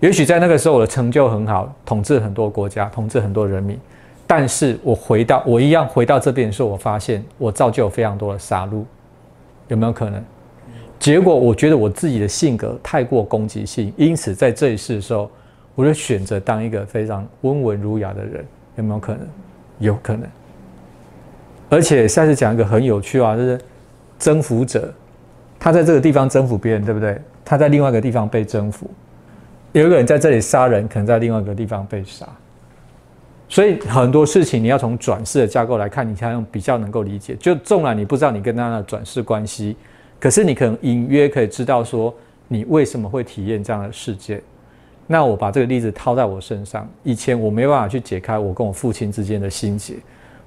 [SPEAKER 1] 也许在那个时候，我的成就很好，统治很多国家，统治很多人民。但是我回到我一样回到这边的时候，我发现我造就有非常多的杀戮，有没有可能？结果我觉得我自己的性格太过攻击性，因此在这一世的时候，我就选择当一个非常温文儒雅的人，有没有可能？有可能。而且下次讲一个很有趣啊，就是征服者，他在这个地方征服别人，对不对？他在另外一个地方被征服，有一个人在这里杀人，可能在另外一个地方被杀。所以很多事情你要从转世的架构来看，你才用比较能够理解。就纵然你不知道你跟他的转世关系，可是你可能隐约可以知道说你为什么会体验这样的世界。那我把这个例子套在我身上，以前我没办法去解开我跟我父亲之间的心结。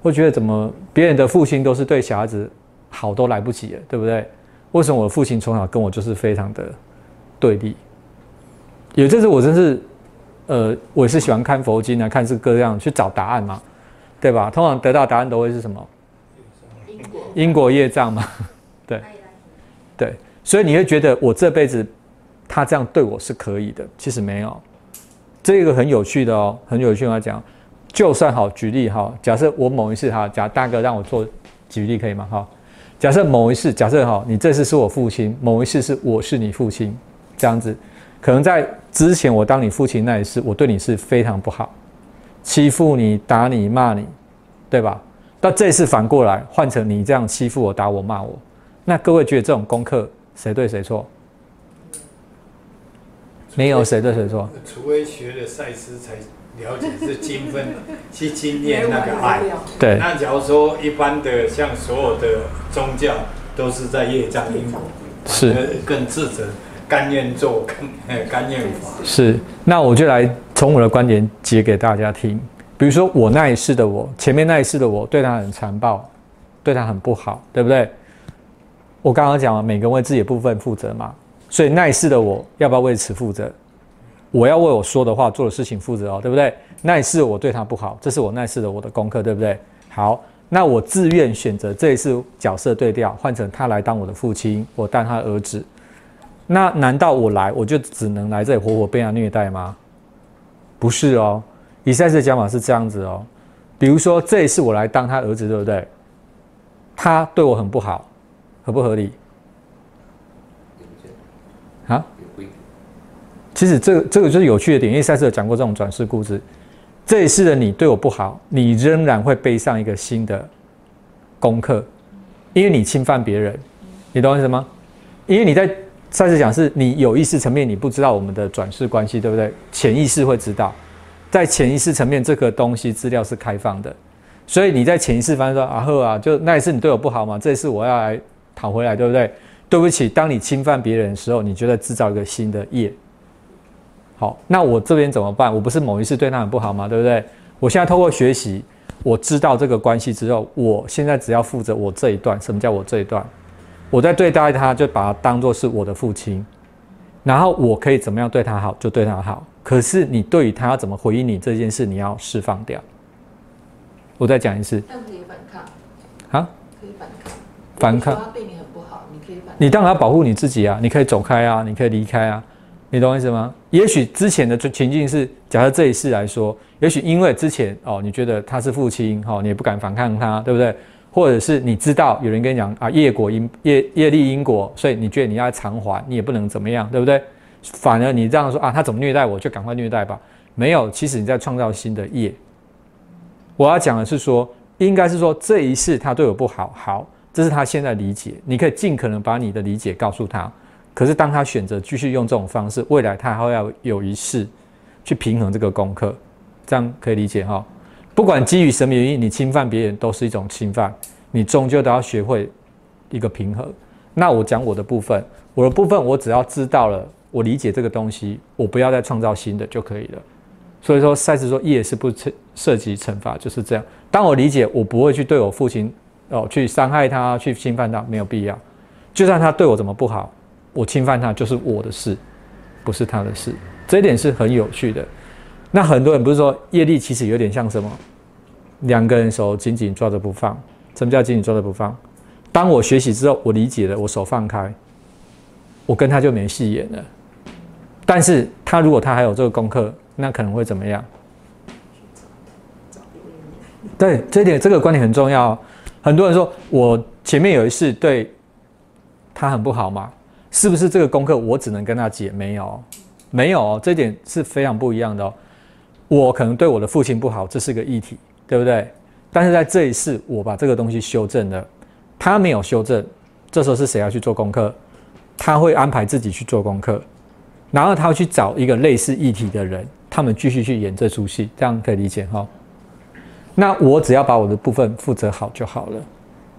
[SPEAKER 1] 我觉得怎么别人的父亲都是对小孩子好都来不及了，对不对？为什么我的父亲从小跟我就是非常的对立？有阵子我真是，呃，我是喜欢看佛经啊，看是各样去找答案嘛，对吧？通常得到答案都会是什么？因果因果业障嘛，对对，所以你会觉得我这辈子他这样对我是可以的，其实没有。这个很有趣的哦，很有趣我讲。就算好举例哈，假设我某一次哈，假大哥让我做举例可以吗？哈，假设某一次，假设哈，你这次是我父亲，某一次是我是你父亲，这样子，可能在之前我当你父亲那一次，我对你是非常不好，欺负你、打你、骂你，对吧？到这次反过来换成你这样欺负我、打我、骂我，那各位觉得这种功课谁对谁错？没有谁对谁错，
[SPEAKER 4] 除非学了赛斯才。了解是精分，去经验那个爱。
[SPEAKER 1] 对。
[SPEAKER 4] 那假如说一般的，像所有的宗教，都是在业障因果，
[SPEAKER 1] 是
[SPEAKER 4] 更自责，甘愿做，甘甘愿法。
[SPEAKER 1] 是。那我就来从我的观点解给大家听。比如说我那一世的我，前面那一世的我，对他很残暴，对他很不好，对不对？我刚刚讲了，每个人为自己的部分负责嘛，所以那一世的我要不要为此负责？我要为我说的话、做的事情负责哦，对不对？那一次我对他不好，这是我那一次的我的功课，对不对？好，那我自愿选择这一次角色对调，换成他来当我的父亲，我当他儿子。那难道我来我就只能来这里活活被他虐待吗？不是哦，以赛斯讲法是这样子哦。比如说这一次我来当他儿子，对不对？他对我很不好，合不合理？其实这个这个就是有趣的点，因为赛斯有讲过这种转世故事。这一世的你对我不好，你仍然会背上一个新的功课，因为你侵犯别人，你懂我意思吗？因为你在赛斯讲是你有意识层面你不知道我们的转世关系，对不对？潜意识会知道，在潜意识层面这个东西资料是开放的，所以你在潜意识方面说啊呵啊，就那一次你对我不好嘛，这一次我要来讨回来，对不对？对不起，当你侵犯别人的。时候，你就在制造一个新的。业。好，那我这边怎么办？我不是某一次对他很不好吗？对不对？我现在透过学习，我知道这个关系之后，我现在只要负责我这一段。什么叫我这一段？我在对待他，就把他当做是我的父亲，然后我可以怎么样对他好，就对他好。可是你对于他要怎么回应你这件事，你要释放掉。我再讲一次。
[SPEAKER 2] 可以反抗。
[SPEAKER 1] 啊？
[SPEAKER 2] 可以反抗。
[SPEAKER 1] 反抗。
[SPEAKER 2] 他对你很不好，你可以反。
[SPEAKER 1] 你当然要保护你自己啊！你可以走开啊！你可以离开啊！你懂我意思吗？也许之前的情境是，假设这一世来说，也许因为之前哦，你觉得他是父亲，哦，你也不敢反抗他，对不对？或者是你知道有人跟你讲啊，业果因业业力因果，所以你觉得你要偿还，你也不能怎么样，对不对？反而你这样说啊，他怎么虐待我，就赶快虐待吧。没有，其实你在创造新的业。我要讲的是说，应该是说这一世他对我不好，好，这是他现在理解，你可以尽可能把你的理解告诉他。可是，当他选择继续用这种方式，未来他还会要有一世去平衡这个功课，这样可以理解哈？不管基于什么原因，你侵犯别人都是一种侵犯，你终究都要学会一个平衡。那我讲我的部分，我的部分我只要知道了，我理解这个东西，我不要再创造新的就可以了。所以说，赛斯说业是不涉及惩罚，就是这样。当我理解，我不会去对我父亲哦去伤害他，去侵犯他，没有必要。就算他对我怎么不好。我侵犯他就是我的事，不是他的事，这一点是很有趣的。那很多人不是说业力其实有点像什么？两个人手紧紧抓着不放。什么叫紧紧抓着不放？当我学习之后，我理解了，我手放开，我跟他就没戏演了。但是他如果他还有这个功课，那可能会怎么样？对，这点这个观点很重要。很多人说我前面有一次对他很不好嘛，是不是这个功课我只能跟他解？没有，没有，这点是非常不一样的哦。我可能对我的父亲不好，这是个议题，对不对？但是在这一世，我把这个东西修正了，他没有修正，这时候是谁要去做功课？他会安排自己去做功课，然后他会去找一个类似议题的人，他们继续去演这出戏，这样可以理解哈？那我只要把我的部分负责好就好了。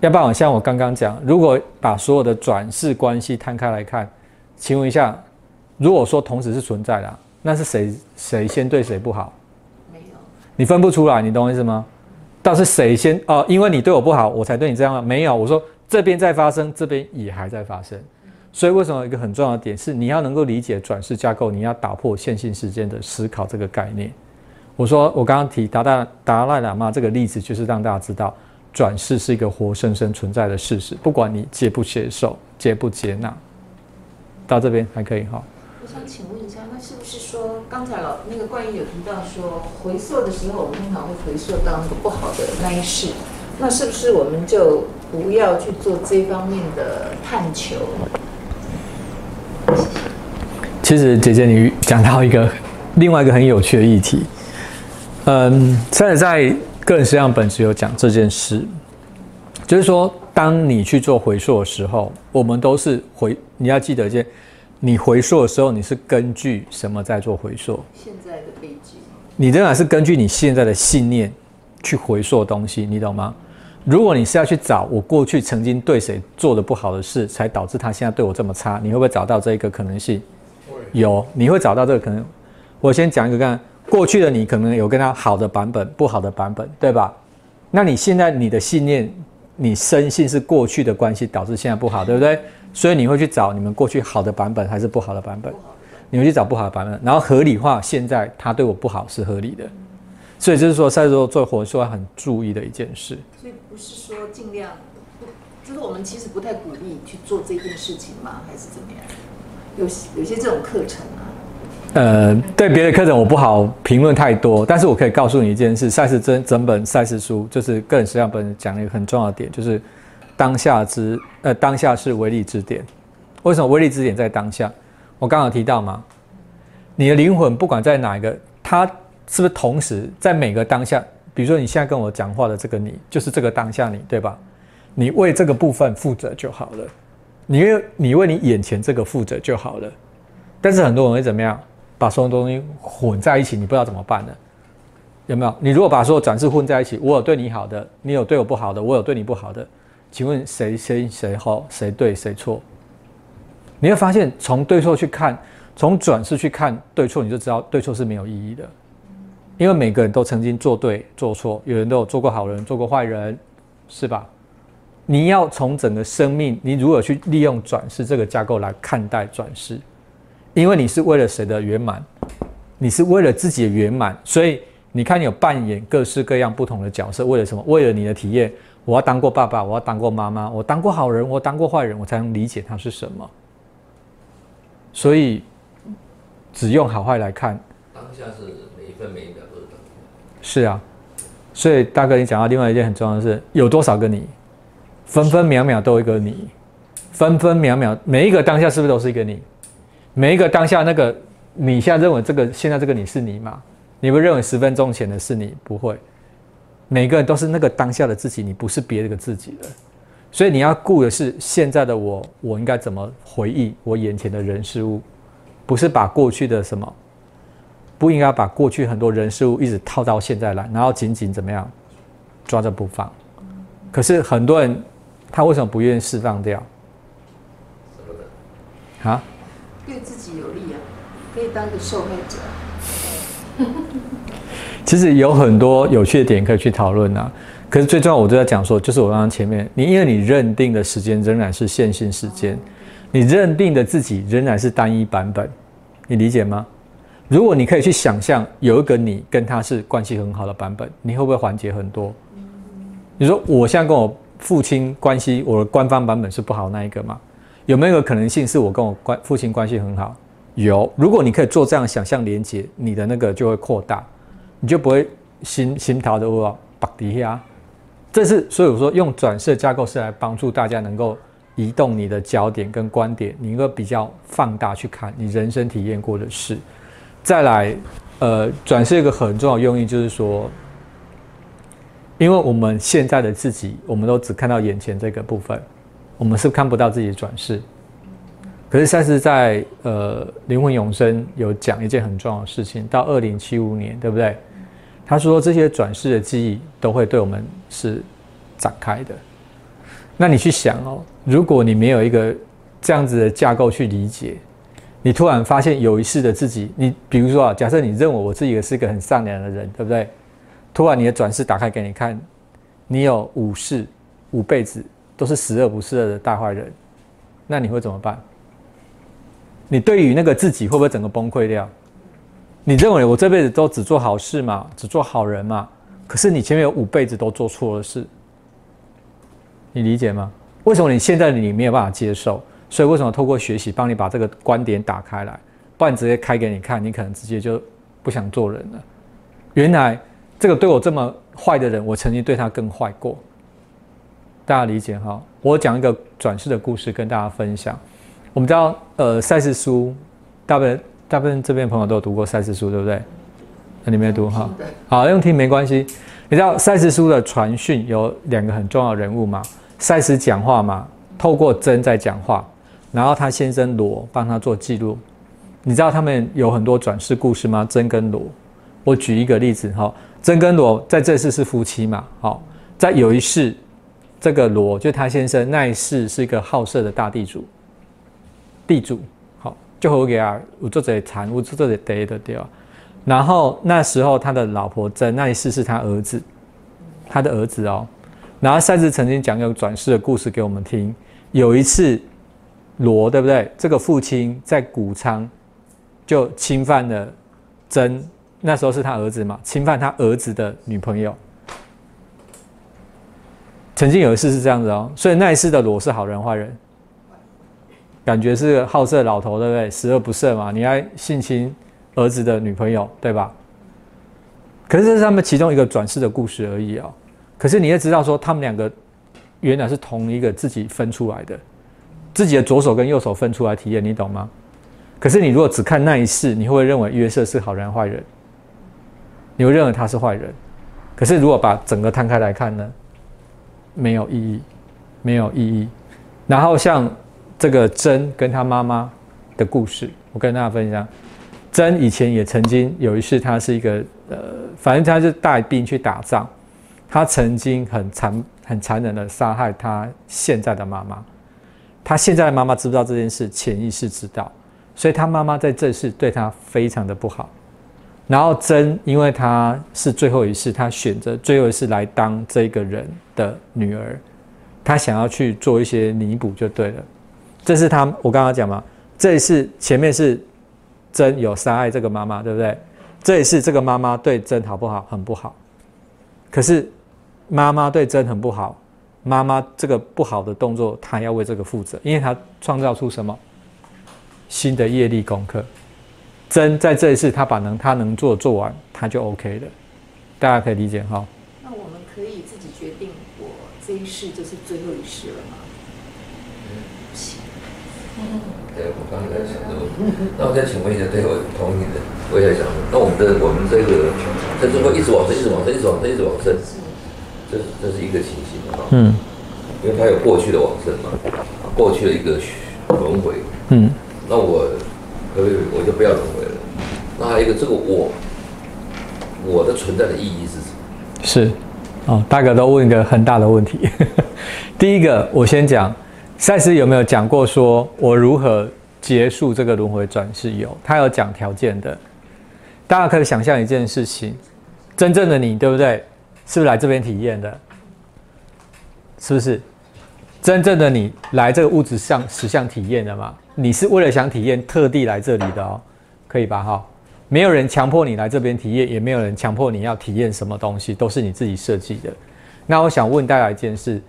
[SPEAKER 1] 要不然像我刚刚讲，如果把所有的转世关系摊开来看，请问一下，如果说同时是存在的，那是谁谁先对谁不好？
[SPEAKER 2] 没有，
[SPEAKER 1] 你分不出来，你懂我意思吗？倒是谁先哦？因为你对我不好，我才对你这样。没有，我说这边在发生，这边也还在发生。所以为什么一个很重要的点是，你要能够理解转世架构，你要打破线性时间的思考这个概念。我说我刚刚提达达达赖喇嘛这个例子，就是让大家知道，转世是一个活生生存在的事实，不管你接不接受、接不接纳。到这边还可以哈。
[SPEAKER 2] 我想请问一下，那是不是说刚才老那个冠一有提到说，回溯的时候，我们通常会回溯到那个不好的那一世，那是不是我们就不要去做这方面的探求？
[SPEAKER 1] 其实姐姐你讲到一个另外一个很有趣的议题，嗯，现在在个人实相本质有讲这件事，就是说，当你去做回溯的时候，我们都是回，你要记得一件。你回溯的时候，你是根据什么在做回溯？
[SPEAKER 2] 现在的背景。
[SPEAKER 1] 你仍然是根据你现在的信念去回溯东西，你懂吗？如果你是要去找我过去曾经对谁做的不好的事，才导致他现在对我这么差，你会不会找到这一个可能性？有，你会找到这个可能。我先讲一个，看过去的你可能有跟他好的版本、不好的版本，对吧？那你现在你的信念，你深信是过去的关系导致现在不好，对不对？所以你会去找你们过去好的版本还是不好的版本？你会去找不好的版本，然后合理化现在他对我不好是合理的。所以就是说，赛罗做活说很注意的一件事。
[SPEAKER 2] 所以不是说尽量，就是我们其实不太鼓励去做这件事情吗？还是怎么样？有有些这种课程啊。
[SPEAKER 1] 呃，对别的课程我不好评论太多，但是我可以告诉你一件事：赛事整整本赛事书就是个人实际上本讲了一个很重要的点，就是。当下之呃，当下是威力之点。为什么威力之点在当下？我刚刚提到嘛，你的灵魂不管在哪一个，它是不是同时在每个当下？比如说你现在跟我讲话的这个你，就是这个当下你，对吧？你为这个部分负责就好了。你为你为你眼前这个负责就好了。但是很多人会怎么样？把所有东西混在一起，你不知道怎么办呢？有没有？你如果把所有转世混在一起，我有对你好的，你有对我不好的，我有对你不好的。请问谁先谁后谁对谁错？你会发现从对错去看，从转世去看对错，你就知道对错是没有意义的。因为每个人都曾经做对做错，有人都有做过好人，做过坏人，是吧？你要从整个生命，你如何去利用转世这个架构来看待转世？因为你是为了谁的圆满？你是为了自己的圆满，所以你看你有扮演各式各样不同的角色，为了什么？为了你的体验。我要当过爸爸，我要当过妈妈，我当过好人，我当过坏人，我才能理解他是什么。所以，只用好坏来看。
[SPEAKER 3] 当下是每一分每一秒都是等。
[SPEAKER 1] 是啊，所以大哥，你讲到另外一件很重要的是，有多少个你，分分秒秒都有一个你，分分秒秒每一个当下是不是都是一个你？每一个当下那个你现在认为这个现在这个你是你吗？你会认为十分钟前的是你？不会。每个人都是那个当下的自己，你不是别个自己的，所以你要顾的是现在的我，我应该怎么回忆我眼前的人事物，不是把过去的什么，不应该把过去很多人事物一直套到现在来，然后紧紧怎么样抓着不放。可是很多人他为什么不愿意释放掉？
[SPEAKER 2] 啊？对自己有利啊，可以当个受害者。
[SPEAKER 1] 其实有很多有趣的点可以去讨论啊，可是最重要，我都在讲说，就是我刚刚前面，你因为你认定的时间仍然是线性时间，你认定的自己仍然是单一版本，你理解吗？如果你可以去想象有一个你跟他是关系很好的版本，你会不会缓解很多？你说我现在跟我父亲关系，我的官方版本是不好那一个吗？有没有可能性是我跟我关父亲关系很好？有，如果你可以做这样想象连接，你的那个就会扩大。你就不会心心逃的话，绑底下。这是所以我说用转世架构是来帮助大家能够移动你的焦点跟观点，你一个比较放大去看你人生体验过的事。再来，呃，转世一个很重要用意就是说，因为我们现在的自己，我们都只看到眼前这个部分，我们是看不到自己的转世。可是，赛斯在呃灵魂永生有讲一件很重要的事情，到二零七五年，对不对？他说这些转世的记忆都会对我们是展开的。那你去想哦，如果你没有一个这样子的架构去理解，你突然发现有一世的自己，你比如说啊，假设你认为我自己是一个很善良的人，对不对？突然你的转世打开给你看，你有五世五辈子都是十恶不赦的大坏人，那你会怎么办？你对于那个自己会不会整个崩溃掉？你认为我这辈子都只做好事嘛，只做好人嘛？可是你前面有五辈子都做错了事，你理解吗？为什么你现在你没有办法接受？所以为什么透过学习帮你把这个观点打开来，不然直接开给你看，你可能直接就不想做人了。原来。这个对我这么坏的人，我曾经对他更坏过。大家理解哈？我讲一个转世的故事跟大家分享。我们知道，呃，赛事书，大部分大部分这边朋友都有读过赛事书，对不对？那你没有读哈？好，用听没关系。你知道赛事书的传讯有两个很重要的人物嘛？赛斯讲话嘛，透过真在讲话，然后他先生罗帮他做记录。你知道他们有很多转世故事吗？真跟罗，我举一个例子哈。真跟罗在这世是夫妻嘛？好，在有一世，这个罗就他先生那一世是一个好色的大地主。地主好，就好给啊，我做这产我做这得的对吧？然后那时候他的老婆真那一世是他儿子，他的儿子哦。然后赛子曾经讲有转世的故事给我们听。有一次，罗对不对？这个父亲在谷仓就侵犯了真。那时候是他儿子嘛，侵犯他儿子的女朋友。曾经有一次是这样子哦，所以那一次的罗是好人坏人，感觉是好色老头，对不对？十恶不赦嘛，你还性侵儿子的女朋友，对吧？可是这是他们其中一个转世的故事而已哦。可是你也知道说，他们两个原来是同一个自己分出来的，自己的左手跟右手分出来体验，你懂吗？可是你如果只看那一世，你会认为约瑟是好人坏人？你会认为他是坏人，可是如果把整个摊开来看呢，没有意义，没有意义。然后像这个真跟他妈妈的故事，我跟大家分享。真以前也曾经有一次，他是一个呃，反正他是带兵去打仗，他曾经很残很残忍的杀害他现在的妈妈。他现在的妈妈知不知道这件事？潜意识知道，所以他妈妈在这世对他非常的不好。然后真，因为他是最后一世，他选择最后一世来当这个人的女儿，她想要去做一些弥补就对了。这是他，我刚刚讲嘛，这一次前面是真有杀害这个妈妈，对不对？这一次这个妈妈对真好不好？很不好。可是妈妈对真很不好，妈妈这个不好的动作，她要为这个负责，因为她创造出什么新的业力功课。真在这一世，他把能他能做做完，他就 OK 了。大家可以理解哈。
[SPEAKER 2] 那我们可以自己决定，我这一世就是最后一世了吗？
[SPEAKER 3] 不行。嗯。对，我刚才在想这个问题。那我再请问一下，对我同意的，我也在想，那我们的我们这个，甚至会一直往生，一直往生，一直往生，一直往生，这是这是一个情形啊。嗯。因为它有过去的往生嘛，过去的一个轮回。嗯。那我。可以，我就不要轮回了。那还有一个，这个我，我的存在的意义是什么？
[SPEAKER 1] 是，哦，大哥都问一个很大的问题。第一个，我先讲，赛斯有没有讲过，说我如何结束这个轮回转世？有，他有讲条件的。大家可以想象一件事情：真正的你，对不对？是不是来这边体验的？是不是？真正的你来这个物质上实相体验的嘛？你是为了想体验，特地来这里的哦，可以吧？哈，没有人强迫你来这边体验，也没有人强迫你要体验什么东西，都是你自己设计的。那我想问大家一件事：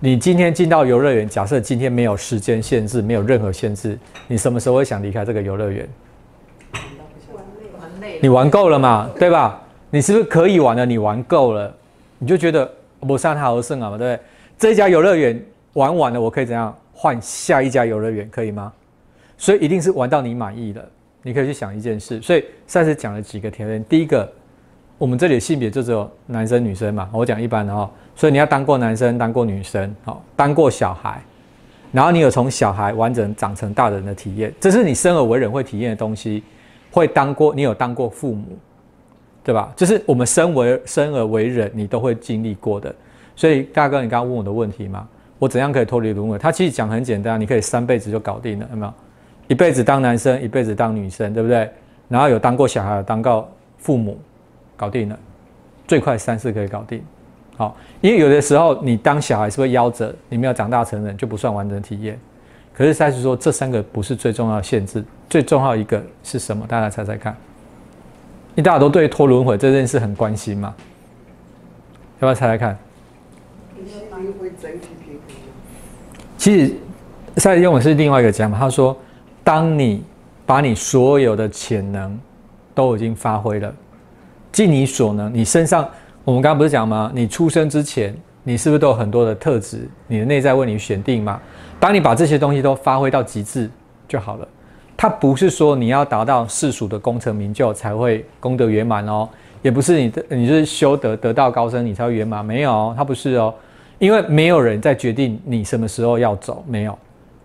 [SPEAKER 1] 你今天进到游乐园，假设今天没有时间限制，没有任何限制，你什么时候会想离开这个游乐园？
[SPEAKER 2] 玩累，玩累，
[SPEAKER 1] 你玩够了嘛？对吧？你是不是可以玩了？你玩够了，你就觉得我上他而胜啊嘛，对不对？这家游乐园玩完了，我可以怎样换下一家游乐园，可以吗？所以一定是玩到你满意的。你可以去想一件事。所以上次讲了几个条件，第一个，我们这里的性别就只有男生女生嘛，我讲一般的哈。所以你要当过男生，当过女生，好，当过小孩，然后你有从小孩完整长成大人的体验，这是你生而为人会体验的东西。会当过，你有当过父母，对吧？就是我们生为生而为人，你都会经历过的。所以大哥，你刚刚问我的问题嘛，我怎样可以脱离轮回？他其实讲很简单，你可以三辈子就搞定了，有没有？一辈子当男生，一辈子当女生，对不对？然后有当过小孩，当过父母，搞定了，最快三次可以搞定。好，因为有的时候你当小孩是会夭折，你没有长大成人就不算完整体验。可是赛斯说，这三个不是最重要的限制。最重要一个是什么？大家猜猜看。你大家都对脱轮回这件事很关心吗？要不要猜猜看？其实赛用的是另外一个讲法，他说：当你把你所有的潜能都已经发挥了，尽你所能，你身上我们刚刚不是讲吗？你出生之前，你是不是都有很多的特质？你的内在为你选定嘛？当你把这些东西都发挥到极致就好了。它不是说你要达到世俗的功成名就才会功德圆满哦，也不是你的你是修得得道高僧你才会圆满，没有，它不是哦，因为没有人在决定你什么时候要走，没有，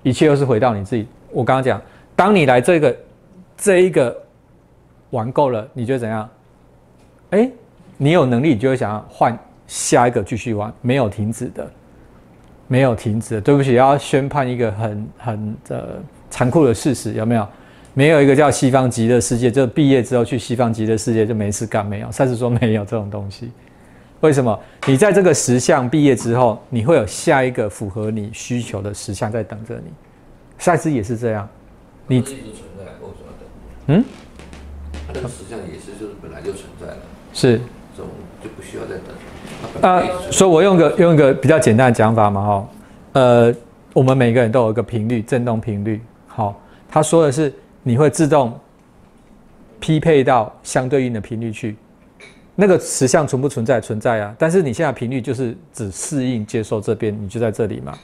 [SPEAKER 1] 一切都是回到你自己。我刚刚讲，当你来这个这一个玩够了，你觉得怎样？哎，你有能力，你就会想要换下一个继续玩，没有停止的，没有停止。对不起，要宣判一个很很的。残酷的事实有没有？没有一个叫西方极乐世界，就毕业之后去西方极乐世界就没事干，没有。赛斯说没有这种东西。为什么？你在这个实相毕业之后，你会有下一个符合你需求的实相在等着你。赛斯也是这样。
[SPEAKER 3] 你一直存在，我说的。嗯？那个实相也是，就是本来就存在了。
[SPEAKER 1] 是。
[SPEAKER 3] 这种就不需要再等。
[SPEAKER 1] 啊，所以我用个用一个比较简单的讲法嘛，哈，呃。我们每个人都有一个频率，振动频率。好，他说的是你会自动匹配到相对应的频率去。那个实相存不存在？存在啊。但是你现在频率就是只适应接受这边，你就在这里嘛。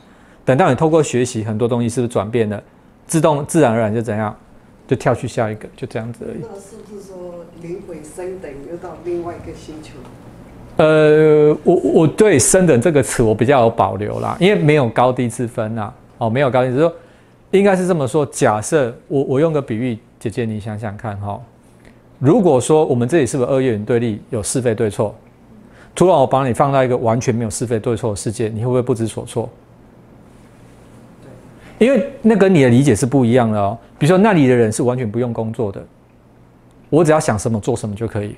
[SPEAKER 1] 等到你透过学习，很多东西是不是转变了？自动自然而然就怎样，就跳去下一个，就这样子而已。
[SPEAKER 5] 那是不是说灵魂升等又到另外一个星球？
[SPEAKER 1] 呃，我我对“升等”这个词我比较有保留啦，因为没有高低之分啊。哦，没有高低，是说应该是这么说。假设我我用个比喻，姐姐你想想看哈，如果说我们这里是不是二元对立，有是非对错？突然我把你放到一个完全没有是非对错的世界，你会不会不知所措？因为那跟你的理解是不一样的哦。比如说那里的人是完全不用工作的，我只要想什么做什么就可以。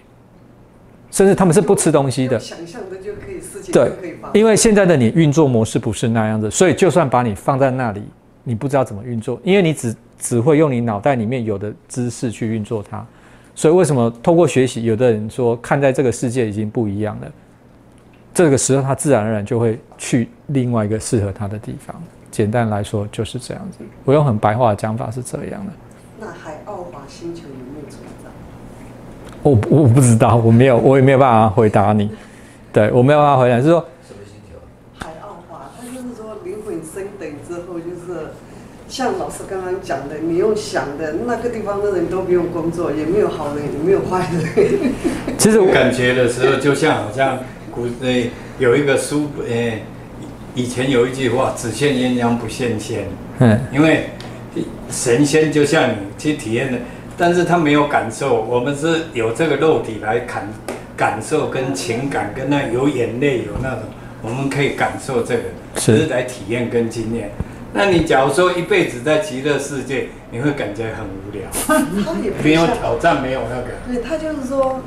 [SPEAKER 1] 甚至他们是不吃东西的，
[SPEAKER 5] 想象的就可以事情
[SPEAKER 1] 对，因为现在的你运作模式不是那样子，所以就算把你放在那里，你不知道怎么运作，因为你只只会用你脑袋里面有的知识去运作它。所以为什么透过学习，有的人说看待这个世界已经不一样了，这个时候他自然而然就会去另外一个适合他的地方。简单来说就是这样子，我用很白话的讲法是这样的。
[SPEAKER 5] 那海奥华星球有没有存在？
[SPEAKER 1] 我我不知道，我没有，我也没有办法回答你。对我没有办法回答，是说
[SPEAKER 3] 什么星球？
[SPEAKER 5] 海奥华，他就是说灵魂升等之后，就是像老师刚刚讲的，你用想的那个地方的人都不用工作，也没有好人，也没有坏人。
[SPEAKER 4] 其实我感觉的时候，就像好像古诶有一个书诶，以前有一句话，只羡鸳鸯不羡仙。嗯，因为神仙就像你去体验的。但是他没有感受，我们是有这个肉体来感感受跟情感，跟那有眼泪有那种，我们可以感受这个，只是来体验跟经验。那你假如说一辈子在极乐世界，你会感觉很无聊，没有挑战，没有那个。
[SPEAKER 5] 对他就是说，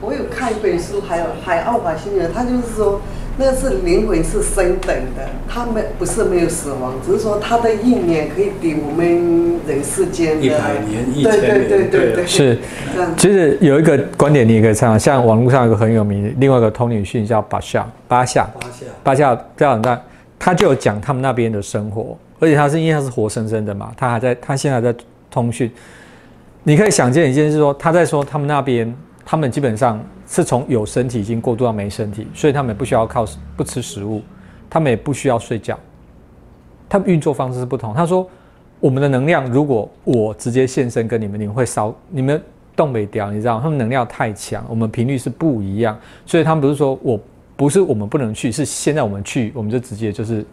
[SPEAKER 5] 我有看一本书，还有海奥华星人，他就是说。那是灵魂是升等的，他们不是没有死亡，只是说他的意念可以比我们人世间的。
[SPEAKER 4] 一百年、一千年，对对对。
[SPEAKER 1] 对，是。其实有一个观点你也可以参考，像网络上有个很有名的另外一个通灵训叫巴夏巴夏。
[SPEAKER 4] 巴夏。
[SPEAKER 1] 巴夏这样那他就有讲他们那边的生活，而且他是因为他是活生生的嘛，他还在他现在在通讯，你可以想见一件事，说他在说他们那边，他们基本上是从有身体已经过渡到没身体，所以他们也不需要靠不吃食物，他们也不需要睡觉，他们运作方式是不同。他说，我们的能量如果我直接现身跟你们，你们会烧，你们动没掉，你知道，他们能量太强，我们频率是不一样，所以他们不是说我不是我们不能去，是现在我们去，我们就直接就是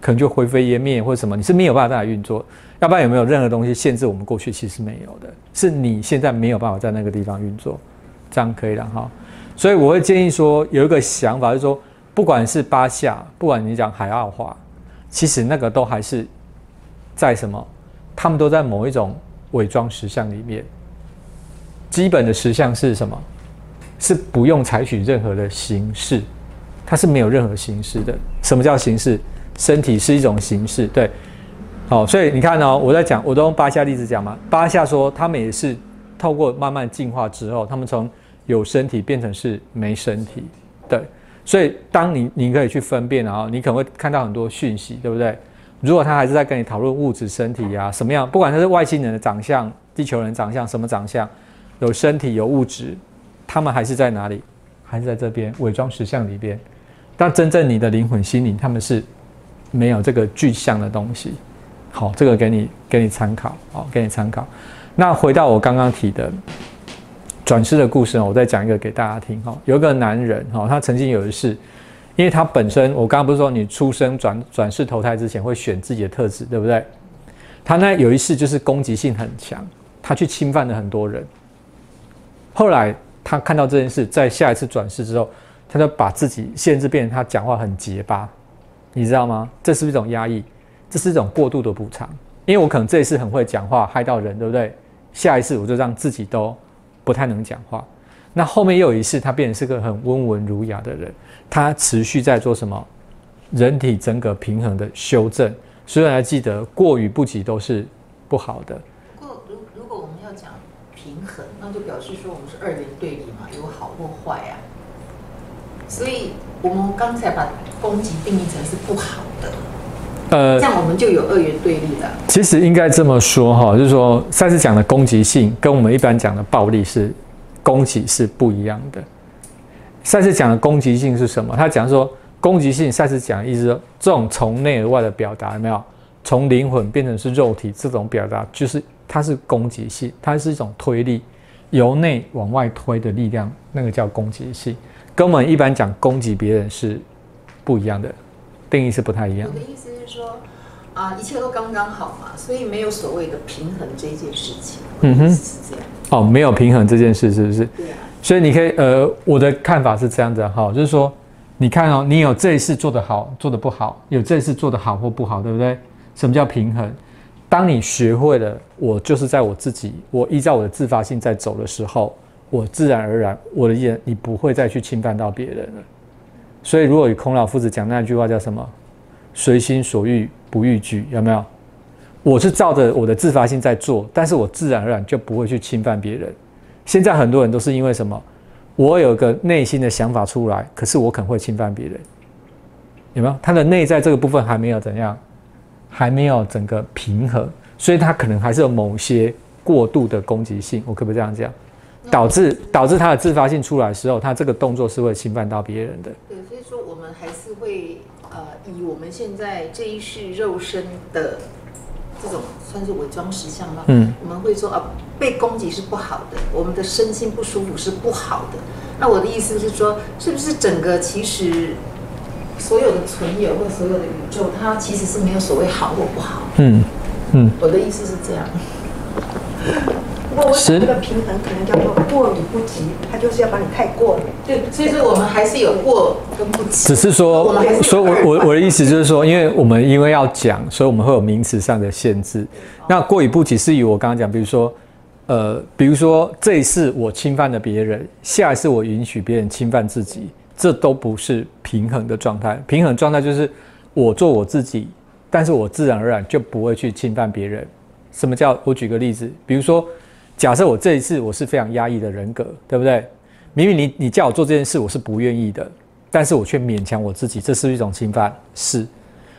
[SPEAKER 1] 可能就灰飞烟灭或者什么，你是没有办法再来运作。要不然有没有任何东西限制我们过去？其实没有的，是你现在没有办法在那个地方运作，这样可以了哈。所以我会建议说，有一个想法，就是说，不管是巴夏，不管你讲海奥华，其实那个都还是在什么？他们都在某一种伪装实相里面。基本的实相是什么？是不用采取任何的形式，它是没有任何形式的。什么叫形式？身体是一种形式，对。好，所以你看哦，我在讲，我都用巴夏例子讲嘛。巴夏说，他们也是透过慢慢进化之后，他们从有身体变成是没身体。对，所以当你你可以去分辨，啊你可能会看到很多讯息，对不对？如果他还是在跟你讨论物质身体呀，什么样，不管他是外星人的长相、地球人长相，什么长相，有身体有物质，他们还是在哪里？还是在这边伪装实相里边。但真正你的灵魂心灵，他们是没有这个具象的东西。好，这个给你给你参考，好，给你参考。那回到我刚刚提的转世的故事呢，我再讲一个给大家听。哈，有一个男人，哈，他曾经有一次，因为他本身，我刚刚不是说你出生转转世投胎之前会选自己的特质，对不对？他呢有一次就是攻击性很强，他去侵犯了很多人。后来他看到这件事，在下一次转世之后，他就把自己限制，变成他讲话很结巴，你知道吗？这是一种压抑。这是一种过度的补偿，因为我可能这一次很会讲话，害到人，对不对？下一次我就让自己都不太能讲话。那后面又有一次，他变成是个很温文儒雅的人，他持续在做什么？人体整个平衡的修正。所以还记得，过与不及都是不好的。
[SPEAKER 2] 过，如如果我们要讲平衡，那就表示说我们是二元对立嘛，有好或坏啊。所以我们刚才把攻击定义成是不好的。呃，这样我们就有二元对立了。
[SPEAKER 1] 其实应该这么说哈，就是说赛斯讲的攻击性跟我们一般讲的暴力是攻击是不一样的。赛斯讲的攻击性是什么？他讲说攻击性，赛斯讲意思说这种从内而外的表达有没有？从灵魂变成是肉体这种表达，就是它是攻击性，它是一种推力，由内往外推的力量，那个叫攻击性，跟我们一般讲攻击别人是不一样的，定义是不太一样。
[SPEAKER 2] 我的意思是。说啊，一切都刚刚好嘛，所以没有所谓的平衡这件事情。嗯哼，是这样。哦，
[SPEAKER 1] 没有平衡这件事是不是？
[SPEAKER 2] 对啊。
[SPEAKER 1] 所以你可以呃，我的看法是这样子哈，就是说，你看哦，你有这一次做得好，做得不好，有这一次做得好或不好，对不对？什么叫平衡？当你学会了，我就是在我自己，我依照我的自发性在走的时候，我自然而然，我的眼你不会再去侵犯到别人了。所以，如果与孔老夫子讲那句话叫什么？随心所欲不逾矩，有没有？我是照着我的自发性在做，但是我自然而然就不会去侵犯别人。现在很多人都是因为什么？我有个内心的想法出来，可是我可能会侵犯别人，有没有？他的内在这个部分还没有怎样，还没有整个平衡，所以他可能还是有某些过度的攻击性。我可不可以这样讲？导致导致他的自发性出来的时候，他这个动作是会侵犯到别人的。
[SPEAKER 2] 对，所以说我们还是会。呃，以我们现在这一世肉身的这种算是伪装实相吧？嗯，我们会说啊，被攻击是不好的，我们的身心不舒服是不好的。那我的意思是说，是不是整个其实所有的存有或所有的宇宙，它其实是没有所谓好或不好？嗯嗯，我的意思是这样。
[SPEAKER 6] 我想这个平衡可能叫做过与不及，它就是要把你太过了。
[SPEAKER 2] 对，所以说我们还是有过跟不及。
[SPEAKER 1] 只是说，所以，我我我的意思就是说，因为我们因为要讲，所以我们会有名词上的限制。那过与不及是以我刚刚讲，比如说，呃，比如说这一次我侵犯了别人，下一次我允许别人侵犯自己，这都不是平衡的状态。平衡状态就是我做我自己，但是我自然而然就不会去侵犯别人。什么叫？我举个例子，比如说。假设我这一次我是非常压抑的人格，对不对？明明你你叫我做这件事，我是不愿意的，但是我却勉强我自己，这是一种侵犯。是。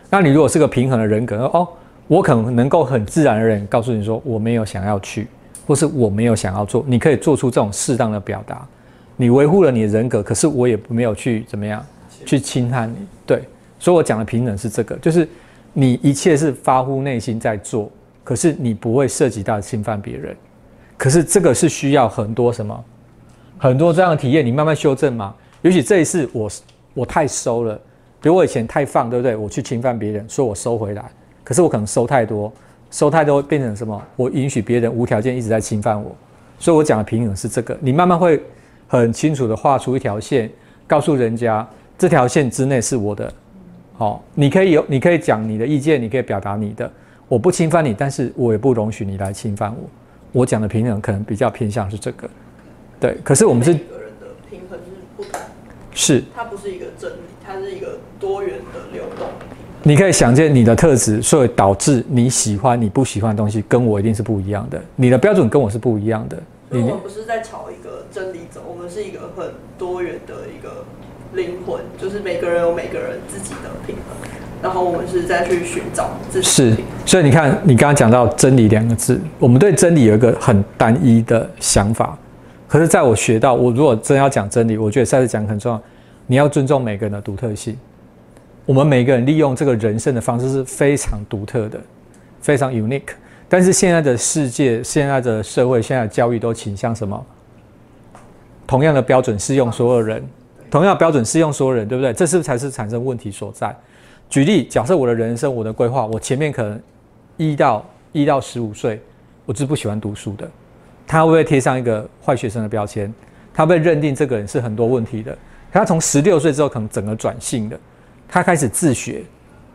[SPEAKER 1] 那你如果是个平衡的人格，哦，我可能能够很自然而然告诉你说我没有想要去，或是我没有想要做，你可以做出这种适当的表达。你维护了你的人格，可是我也没有去怎么样去侵害你。对，所以我讲的平等是这个，就是你一切是发乎内心在做，可是你不会涉及到侵犯别人。可是这个是需要很多什么，很多这样的体验，你慢慢修正嘛。尤其这一次我我太收了，比如我以前太放，对不对？我去侵犯别人，说我收回来，可是我可能收太多，收太多变成什么？我允许别人无条件一直在侵犯我。所以我讲的平等是这个，你慢慢会。很清楚的画出一条线，告诉人家这条线之内是我的，好，你可以有，你可以讲你的意见，你可以表达你的，我不侵犯你，但是我也不容许你来侵犯我。我讲的平衡可能比较偏向是这个，对。可是我们是
[SPEAKER 7] 每个人的平衡是不同，
[SPEAKER 1] 是
[SPEAKER 7] 它不是一个真理，它是一个多元的流动。
[SPEAKER 1] 你可以想见你的特质，所以导致你喜欢你不喜欢的东西，跟我一定是不一样的。你的标准跟我是不一样的。
[SPEAKER 7] 我们不是在吵真理走，我们是一个很多元的一个灵魂，就是每个人有每个人自己的平衡，然后我们是在去寻找自己。
[SPEAKER 1] 是，所以你看，你刚刚讲到真理两个字，我们对真理有一个很单一的想法，可是在我学到，我如果真要讲真理，我觉得赛斯讲很重要，你要尊重每个人的独特性。我们每个人利用这个人生的方式是非常独特的，非常 unique。但是现在的世界、现在的社会、现在的教育都倾向什么？同样的标准适用所有人，同样标准适用所有人，对不对？这是不是才是产生问题所在？举例，假设我的人生、我的规划，我前面可能一到一到十五岁，我是不喜欢读书的，他会不会贴上一个坏学生的标签？他被认定这个人是很多问题的。他从十六岁之后，可能整个转性的，他开始自学，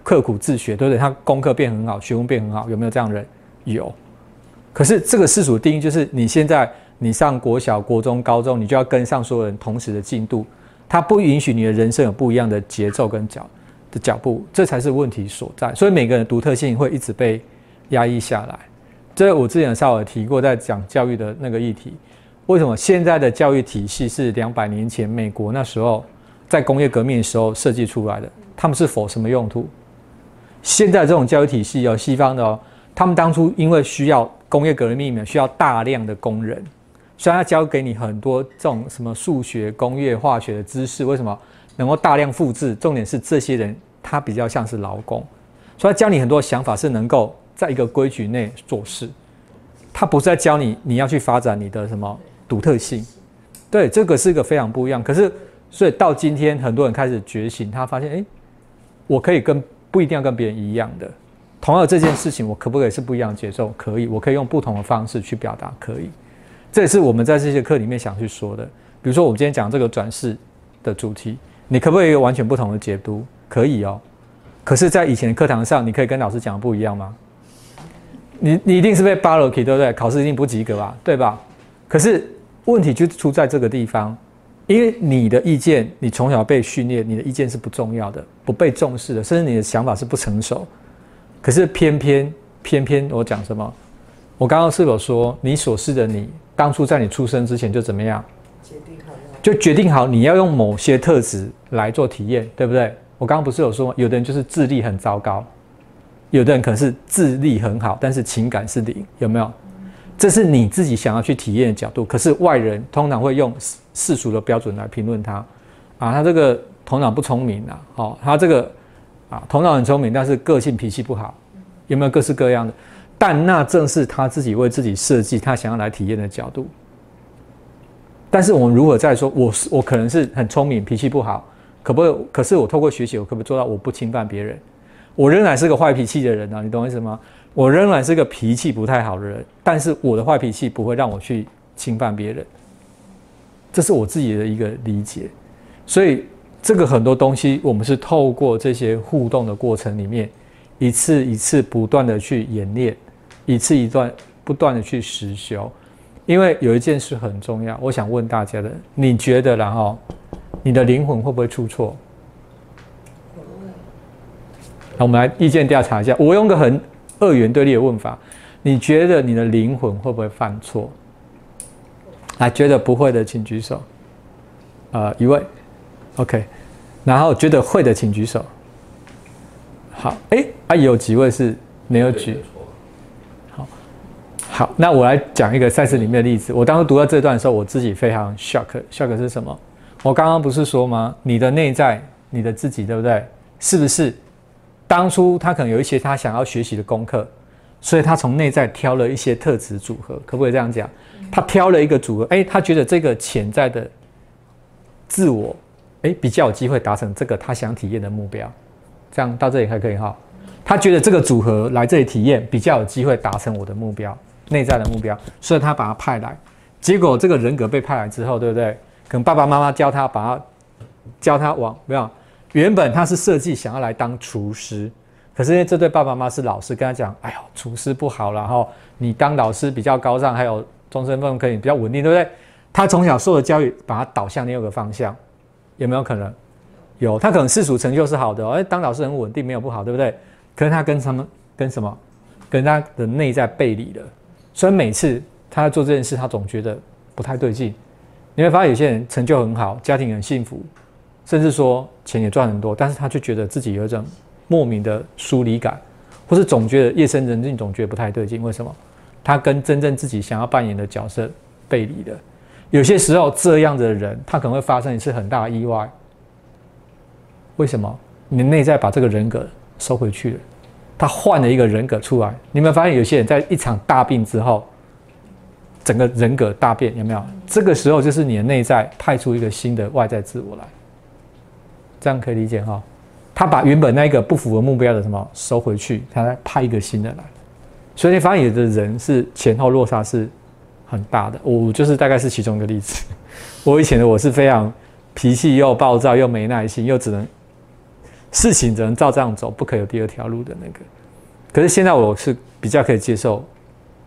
[SPEAKER 1] 刻苦自学，对不对？他功课变很好，学问变很好，有没有这样的人？有，可是这个世俗定义就是你现在你上国小、国中、高中，你就要跟上所有人同时的进度，它不允许你的人生有不一样的节奏跟脚的脚步，这才是问题所在。所以每个人独特性会一直被压抑下来。这我之前稍微提过，在讲教育的那个议题，为什么现在的教育体系是两百年前美国那时候在工业革命的时候设计出来的？他们是否什么用途？现在这种教育体系有西方的哦。他们当初因为需要工业革命里面需要大量的工人，虽然他教给你很多这种什么数学、工业、化学的知识。为什么能够大量复制？重点是这些人他比较像是劳工，所以他教你很多想法是能够在一个规矩内做事。他不是在教你你要去发展你的什么独特性。对，这个是一个非常不一样。可是，所以到今天很多人开始觉醒，他发现，哎，我可以跟不一定要跟别人一样的。同样这件事情，我可不可以是不一样的节奏？可以，我可以用不同的方式去表达。可以，这也是我们在这些课里面想去说的。比如说，我们今天讲这个转世的主题，你可不可以有完全不同的解读？可以哦。可是，在以前的课堂上，你可以跟老师讲的不一样吗？你你一定是被扒了 K，对不对？考试一定不及格吧？对吧？可是问题就出在这个地方，因为你的意见，你从小被训练，你的意见是不重要的，不被重视的，甚至你的想法是不成熟。可是偏偏偏偏我讲什么？我刚刚是否说你所示的你当初在你出生之前就怎么样？决定好就决定好你要用某些特质来做体验，对不对？我刚刚不是有说，有的人就是智力很糟糕，有的人可能是智力很好，但是情感是零，有没有？这是你自己想要去体验的角度。可是外人通常会用世俗的标准来评论他，啊，他这个头脑不聪明啊，哦，他这个。啊，头脑很聪明，但是个性脾气不好，有没有各式各样的？但那正是他自己为自己设计他想要来体验的角度。但是我们如何再说，我是我可能是很聪明，脾气不好，可不可？可是我透过学习，我可不可以做到我不侵犯别人？我仍然是个坏脾气的人啊，你懂我意思吗？我仍然是个脾气不太好的人，但是我的坏脾气不会让我去侵犯别人。这是我自己的一个理解，所以。这个很多东西，我们是透过这些互动的过程里面，一次一次不断的去演练，一次一段不断的去实修。因为有一件事很重要，我想问大家的，你觉得然后你的灵魂会不会出错？那我们来意见调查一下。我用个很二元对立的问法，你觉得你的灵魂会不会犯错？啊，觉得不会的请举手。呃，一位。OK，然后觉得会的请举手。好，哎，啊，有几位是没有举？好，那我来讲一个赛事里面的例子。我当时读到这段的时候，我自己非常 shock，shock 是什么？我刚刚不是说吗？你的内在，你的自己，对不对？是不是？当初他可能有一些他想要学习的功课，所以他从内在挑了一些特质组合，可不可以这样讲？他挑了一个组合，哎，他觉得这个潜在的自我，哎，比较有机会达成这个他想体验的目标。这样到这里还可以哈？他觉得这个组合来这里体验比较有机会达成我的目标，内在的目标，所以他把他派来。结果这个人格被派来之后，对不对？可能爸爸妈妈教他，把他教他往没有。原本他是设计想要来当厨师，可是因为这对爸爸妈妈是老师，跟他讲：“哎呦，厨师不好然后，你当老师比较高尚，还有终身俸可以比较稳定，对不对？”他从小受的教育把他导向另一个方向，有没有可能？有，他可能世俗成就是好的，哎，当老师很稳定，没有不好，对不对？可是他跟他们跟什么，跟他的内在背离了，所以每次他在做这件事，他总觉得不太对劲。你会发现有些人成就很好，家庭很幸福。甚至说钱也赚很多，但是他就觉得自己有一种莫名的疏离感，或是总觉得夜深人静，总觉得不太对劲。为什么？他跟真正自己想要扮演的角色背离了。有些时候，这样子的人他可能会发生一次很大的意外。为什么？你内在把这个人格收回去了，他换了一个人格出来。你有没有发现，有些人在一场大病之后，整个人格大变？有没有？这个时候就是你的内在派出一个新的外在自我来。这样可以理解哈，他把原本那个不符合目标的什么收回去，他再派一个新的来，所以你发现有的人是前后落差是很大的。我就是大概是其中一个例子。我以前的我是非常脾气又暴躁又没耐心，又只能事情只能照这样走，不可有第二条路的那个。可是现在我是比较可以接受，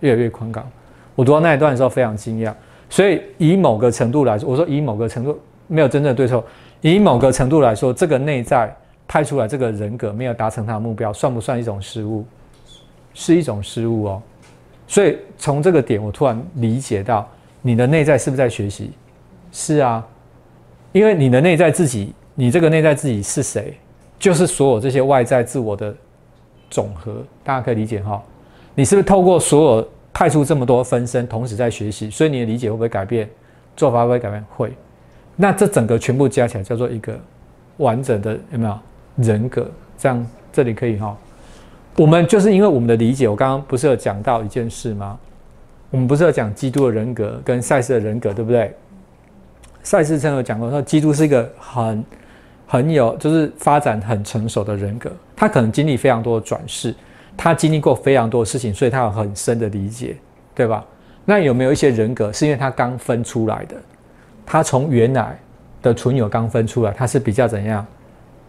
[SPEAKER 1] 越来越宽广。我读到那一段的时候非常惊讶，所以以某个程度来说，我说以某个程度没有真正的对错。以某个程度来说，这个内在派出来这个人格没有达成他的目标，算不算一种失误？是一种失误哦。所以从这个点，我突然理解到，你的内在是不是在学习？是啊，因为你的内在自己，你这个内在自己是谁？就是所有这些外在自我的总和。大家可以理解哈。你是不是透过所有派出这么多分身，同时在学习？所以你的理解会不会改变？做法会不会改变？会。那这整个全部加起来叫做一个完整的有没有人格？这样这里可以哈。我们就是因为我们的理解，我刚刚不是有讲到一件事吗？我们不是有讲基督的人格跟赛斯的人格，对不对？赛斯曾有讲过说，基督是一个很很有就是发展很成熟的人格，他可能经历非常多的转世，他经历过非常多的事情，所以他有很深的理解，对吧？那有没有一些人格是因为他刚分出来的？他从原来的存有刚分出来，他是比较怎样？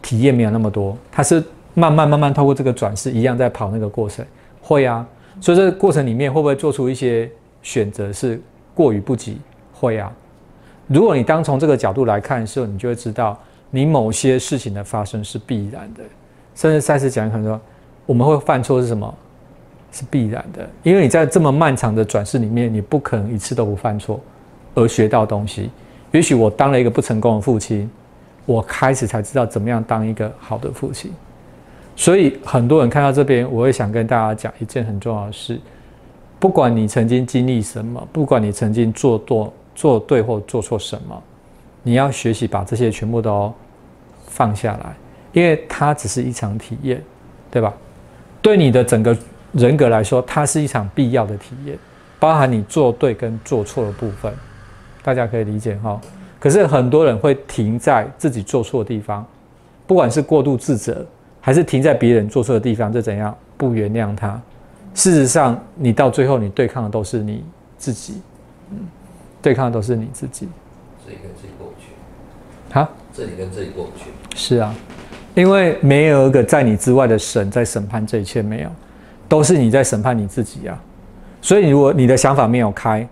[SPEAKER 1] 体验没有那么多，他是慢慢慢慢透过这个转世，一样在跑那个过程。会啊，所以这个过程里面会不会做出一些选择是过于不及？会啊。如果你当从这个角度来看的时候，你就会知道，你某些事情的发生是必然的。甚至赛斯讲可能说，我们会犯错是什么？是必然的，因为你在这么漫长的转世里面，你不可能一次都不犯错而学到东西。也许我当了一个不成功的父亲，我开始才知道怎么样当一个好的父亲。所以很多人看到这边，我会想跟大家讲一件很重要的事：不管你曾经经历什么，不管你曾经做多做对或做错什么，你要学习把这些全部都放下来，因为它只是一场体验，对吧？对你的整个人格来说，它是一场必要的体验，包含你做对跟做错的部分。大家可以理解哈，可是很多人会停在自己做错的地方，不管是过度自责，还是停在别人做错的地方，这怎样不原谅他。事实上，你到最后你对抗的都是你自己，嗯，对抗的都是你自己。
[SPEAKER 3] 这里跟这里过不去。
[SPEAKER 1] 好，
[SPEAKER 3] 这里跟这里过不去。
[SPEAKER 1] 是啊，因为没有一个在你之外的神在审判这一切，没有，都是你在审判你自己啊。所以，如果你的想法没有开。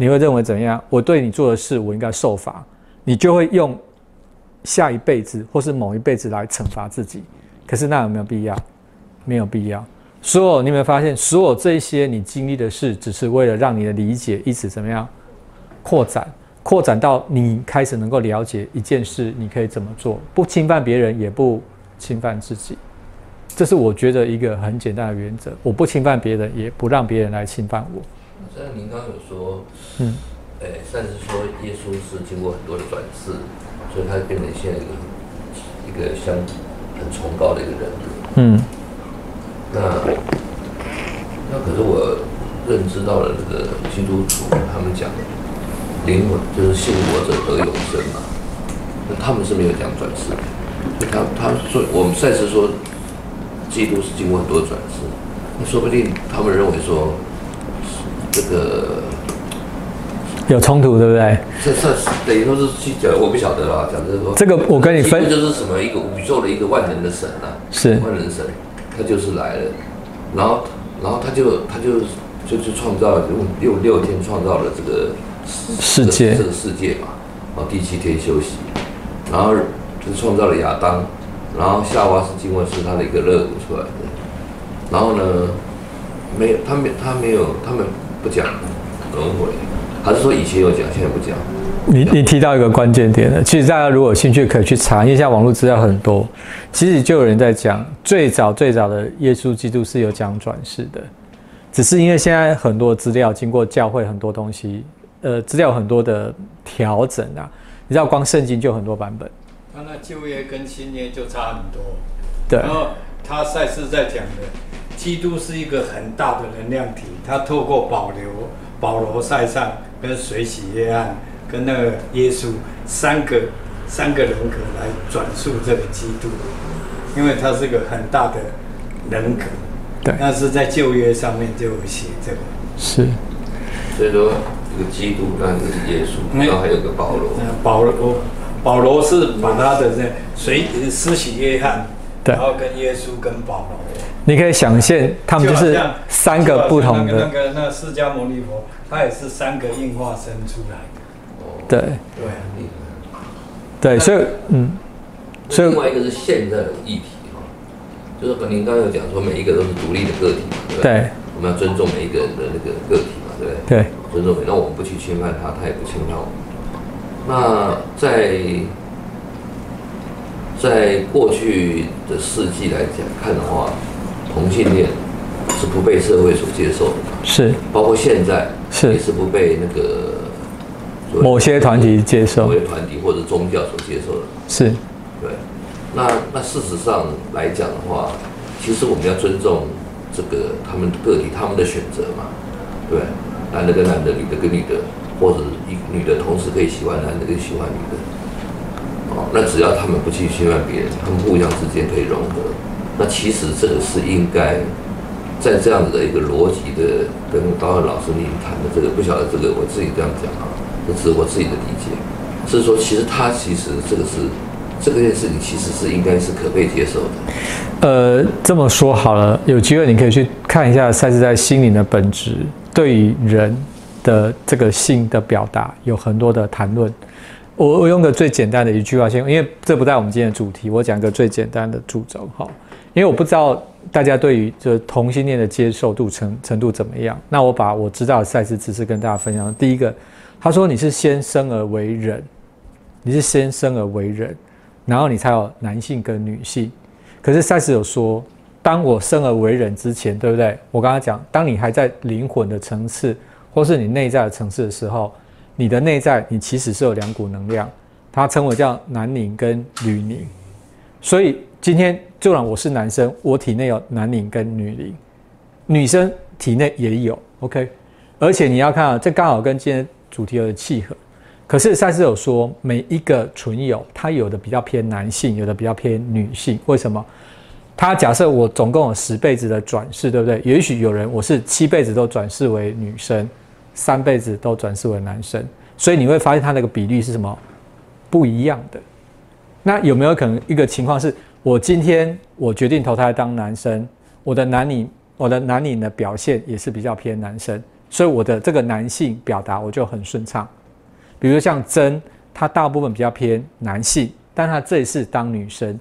[SPEAKER 1] 你会认为怎样？我对你做的事，我应该受罚，你就会用下一辈子或是某一辈子来惩罚自己。可是那有没有必要？没有必要。所有你有没有发现，所有这些你经历的事，只是为了让你的理解一直怎么样扩展，扩展到你开始能够了解一件事，你可以怎么做，不侵犯别人，也不侵犯自己。这是我觉得一个很简单的原则：我不侵犯别人，也不让别人来侵犯我。
[SPEAKER 3] 虽然您刚刚有说，嗯，哎，但是说耶稣是经过很多的转世，所以他变成现在一个一个相很崇高的一个人物。嗯，那那可是我认知到了这个基督徒他们讲灵魂就是信我者得永生嘛，那他们是没有讲转世，他他说我们赛斯说基督是经过很多转世，那说不定他们认为说这个
[SPEAKER 1] 有冲突，对不对？
[SPEAKER 3] 这这等于说是去讲，我不晓得啦，讲就是说
[SPEAKER 1] 这个我跟你分
[SPEAKER 3] 就是什么一个宇宙的一个万能的神啊，
[SPEAKER 1] 是。
[SPEAKER 3] 万能神，他就是来了，然后然后他就他就就去创造用六六天创造了这个
[SPEAKER 1] 世界。
[SPEAKER 3] 这个世界嘛，然后第七天休息，然后就创造了亚当，然后夏娃是经过是他的一个肋骨出来的，然后呢没有他没他没有他们不讲轮回。还是说以前有讲，现在不讲？
[SPEAKER 1] 你你提到一个关键点了，其实大家如果有兴趣可以去查，因为现在网络资料很多，其实就有人在讲，最早最早的耶稣基督是有讲转世的，只是因为现在很多资料经过教会很多东西，呃，资料很多的调整啊，你知道光圣经就很多版本，
[SPEAKER 4] 他那旧约跟新约就差很多，
[SPEAKER 1] 对，
[SPEAKER 4] 然后他赛事在讲的，基督是一个很大的能量体，他透过保留保罗塞上。跟水洗约翰，跟那个耶稣三个三个人格来转述这个基督，因为他是个很大的人格。
[SPEAKER 1] 对，
[SPEAKER 4] 那是在旧约上面就有写这个。
[SPEAKER 1] 是，
[SPEAKER 3] 所以说这个基督，那是耶稣，然后还有个保罗。
[SPEAKER 4] 保罗，保罗是把他的这水施洗约翰，然后跟耶稣跟保罗。
[SPEAKER 1] 你可以想象，他们就是三个不同的。
[SPEAKER 4] 那个那释迦牟尼佛。他也是三个硬化生出来的，
[SPEAKER 1] 对，
[SPEAKER 4] 对，
[SPEAKER 1] 对，所以，嗯，
[SPEAKER 3] 所以另外一个是现在的议题哈，就是和您刚刚有讲说，每一个都是独立的个体嘛，对不对？我们要尊重每一个人的那个个体嘛，对不
[SPEAKER 1] 对？对，
[SPEAKER 3] 尊重每，那我们不去侵犯他，他也不侵犯我们。那在在过去的世纪来讲看的话，同性恋是不被社会所接受的，
[SPEAKER 1] 是，
[SPEAKER 3] 包括现在。
[SPEAKER 1] 是
[SPEAKER 3] 也是不被那个
[SPEAKER 1] 某些团体接受，
[SPEAKER 3] 某些团体或者宗教所接受的。
[SPEAKER 1] 是，
[SPEAKER 3] 对。那那事实上来讲的话，其实我们要尊重这个他们个体他们的选择嘛，对。男的跟男的，女的跟女的，或者一女的同时可以喜欢男的跟喜欢女的。哦，那只要他们不去侵犯别人，他们互相之间可以融合。那其实这个是应该。在这样子的一个逻辑的跟导演老师您谈的这个，不晓得这个我自己这样讲啊，这是我自己的理解，是说其实他其实这个是这个件事情其实是应该是可被接受的。
[SPEAKER 1] 呃，这么说好了，有机会你可以去看一下赛斯在心灵的本质，对于人的这个性的表达有很多的谈论。我我用个最简单的一句话先，因为这不在我们今天的主题，我讲个最简单的主轴哈，因为我不知道。大家对于这同性恋的接受度程程度怎么样？那我把我知道的赛事知识跟大家分享。第一个，他说你是先生而为人，你是先生而为人，然后你才有男性跟女性。可是赛事有说，当我生而为人之前，对不对？我刚刚讲，当你还在灵魂的层次，或是你内在的层次的时候，你的内在你其实是有两股能量，它称为叫男凝跟女凝。所以今天。就让我是男生，我体内有男灵跟女灵，女生体内也有，OK。而且你要看啊，这刚好跟今天主题有契合。可是赛斯有说，每一个存有，它有的比较偏男性，有的比较偏女性。为什么？他假设我总共有十辈子的转世，对不对？也许有人我是七辈子都转世为女生，三辈子都转世为男生，所以你会发现他那个比例是什么不一样的。那有没有可能一个情况是？我今天我决定投胎当男生，我的男女我的男女的表现也是比较偏男生，所以我的这个男性表达我就很顺畅。比如像真，他大部分比较偏男性，但他这一次当女生，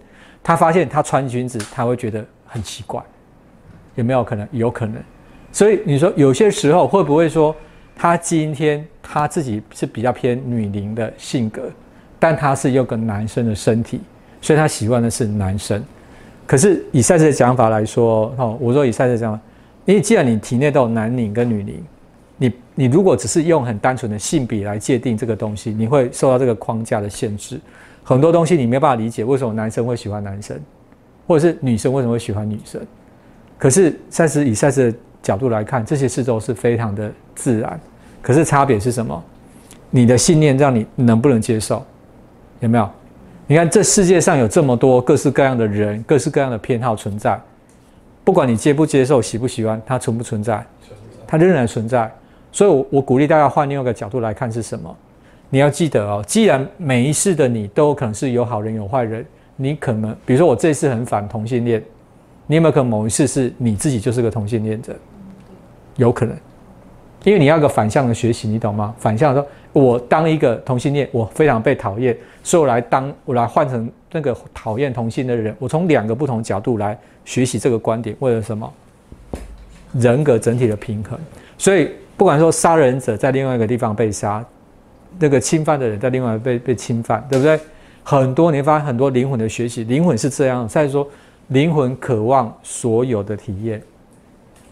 [SPEAKER 1] 他发现他穿裙子他会觉得很奇怪，有没有可能？有可能。所以你说有些时候会不会说他今天他自己是比较偏女灵的性格，但他是有个男生的身体？所以他喜欢的是男生，可是以赛斯的讲法来说，哦，我说以赛斯讲法，因为既然你体内都有男灵跟女灵，你你如果只是用很单纯的性别来界定这个东西，你会受到这个框架的限制。很多东西你没办法理解，为什么男生会喜欢男生，或者是女生为什么会喜欢女生？可是赛斯以赛斯的角度来看，这些事都是非常的自然。可是差别是什么？你的信念让你能不能接受？有没有？你看这世界上有这么多各式各样的人，各式各样的偏好存在，不管你接不接受、喜不喜欢，它存不存在？它仍然存在。所以，我我鼓励大家换另外一个角度来看是什么？你要记得哦，既然每一世的你都有可能是有好人有坏人，你可能比如说我这次很反同性恋，你有没有可能某一次是你自己就是个同性恋者？有可能。因为你要个反向的学习，你懂吗？反向说，我当一个同性恋，我非常被讨厌，所以我来当，我来换成那个讨厌同性的人。我从两个不同角度来学习这个观点，为了什么？人格整体的平衡。所以，不管说杀人者在另外一个地方被杀，那个侵犯的人在另外被被侵犯，对不对？很多你发现很多灵魂的学习，灵魂是这样。再说，灵魂渴望所有的体验。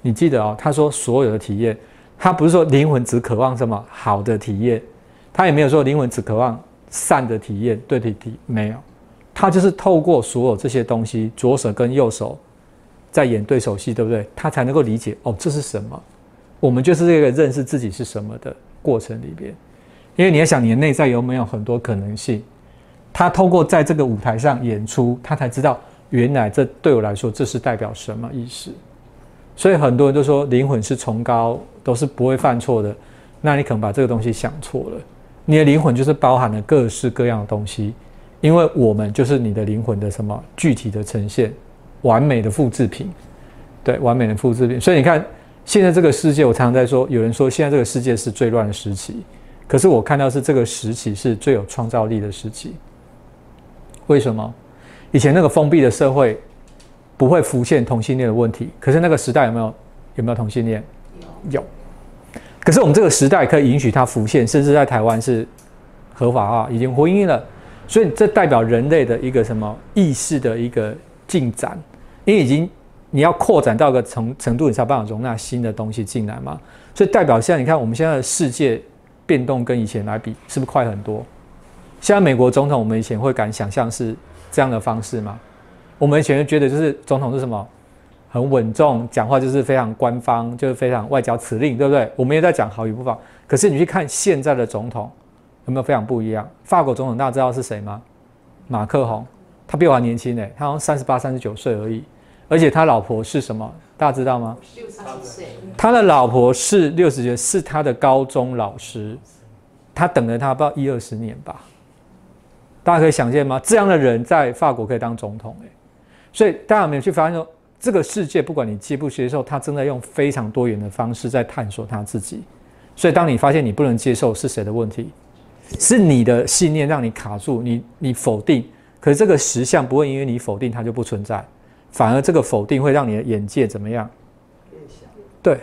[SPEAKER 1] 你记得哦，他说所有的体验。他不是说灵魂只渴望什么好的体验，他也没有说灵魂只渴望善的体验，对体体没有，他就是透过所有这些东西，左手跟右手在演对手戏，对不对？他才能够理解哦，这是什么？我们就是这个认识自己是什么的过程里边，因为你要想你的内在有没有很多可能性，他透过在这个舞台上演出，他才知道原来这对我来说这是代表什么意思。所以很多人都说灵魂是崇高，都是不会犯错的。那你可能把这个东西想错了。你的灵魂就是包含了各式各样的东西，因为我们就是你的灵魂的什么具体的呈现，完美的复制品。对，完美的复制品。所以你看，现在这个世界，我常常在说，有人说现在这个世界是最乱的时期，可是我看到是这个时期是最有创造力的时期。为什么？以前那个封闭的社会。不会浮现同性恋的问题，可是那个时代有没有有没有同性恋？有，可是我们这个时代可以允许它浮现，甚至在台湾是合法化，已经婚姻了。所以这代表人类的一个什么意识的一个进展？因为已经你要扩展到个程程度，你才办法容纳新的东西进来嘛。所以代表现在你看我们现在的世界变动跟以前来比，是不是快很多？现在美国总统，我们以前会敢想象是这样的方式吗？我们以前觉得就是总统是什么，很稳重，讲话就是非常官方，就是非常外交辞令，对不对？我们也在讲好与不好。可是你去看现在的总统，有没有非常不一样？法国总统大家知道是谁吗？马克宏，他比我还年轻呢，他好像三十八、三十九岁而已。而且他老婆是什么？大家知道吗？六十岁。他的老婆是六十岁，是他的高中老师，他等了他不知道一二十年吧。大家可以想见吗？这样的人在法国可以当总统，诶。所以大家有没有去发现说，这个世界不管你接不接受，他正在用非常多元的方式在探索他自己。所以当你发现你不能接受是谁的问题，是你的信念让你卡住，你你否定。可是这个实相不会因为你否定它就不存在，反而这个否定会让你的眼界怎么样？对，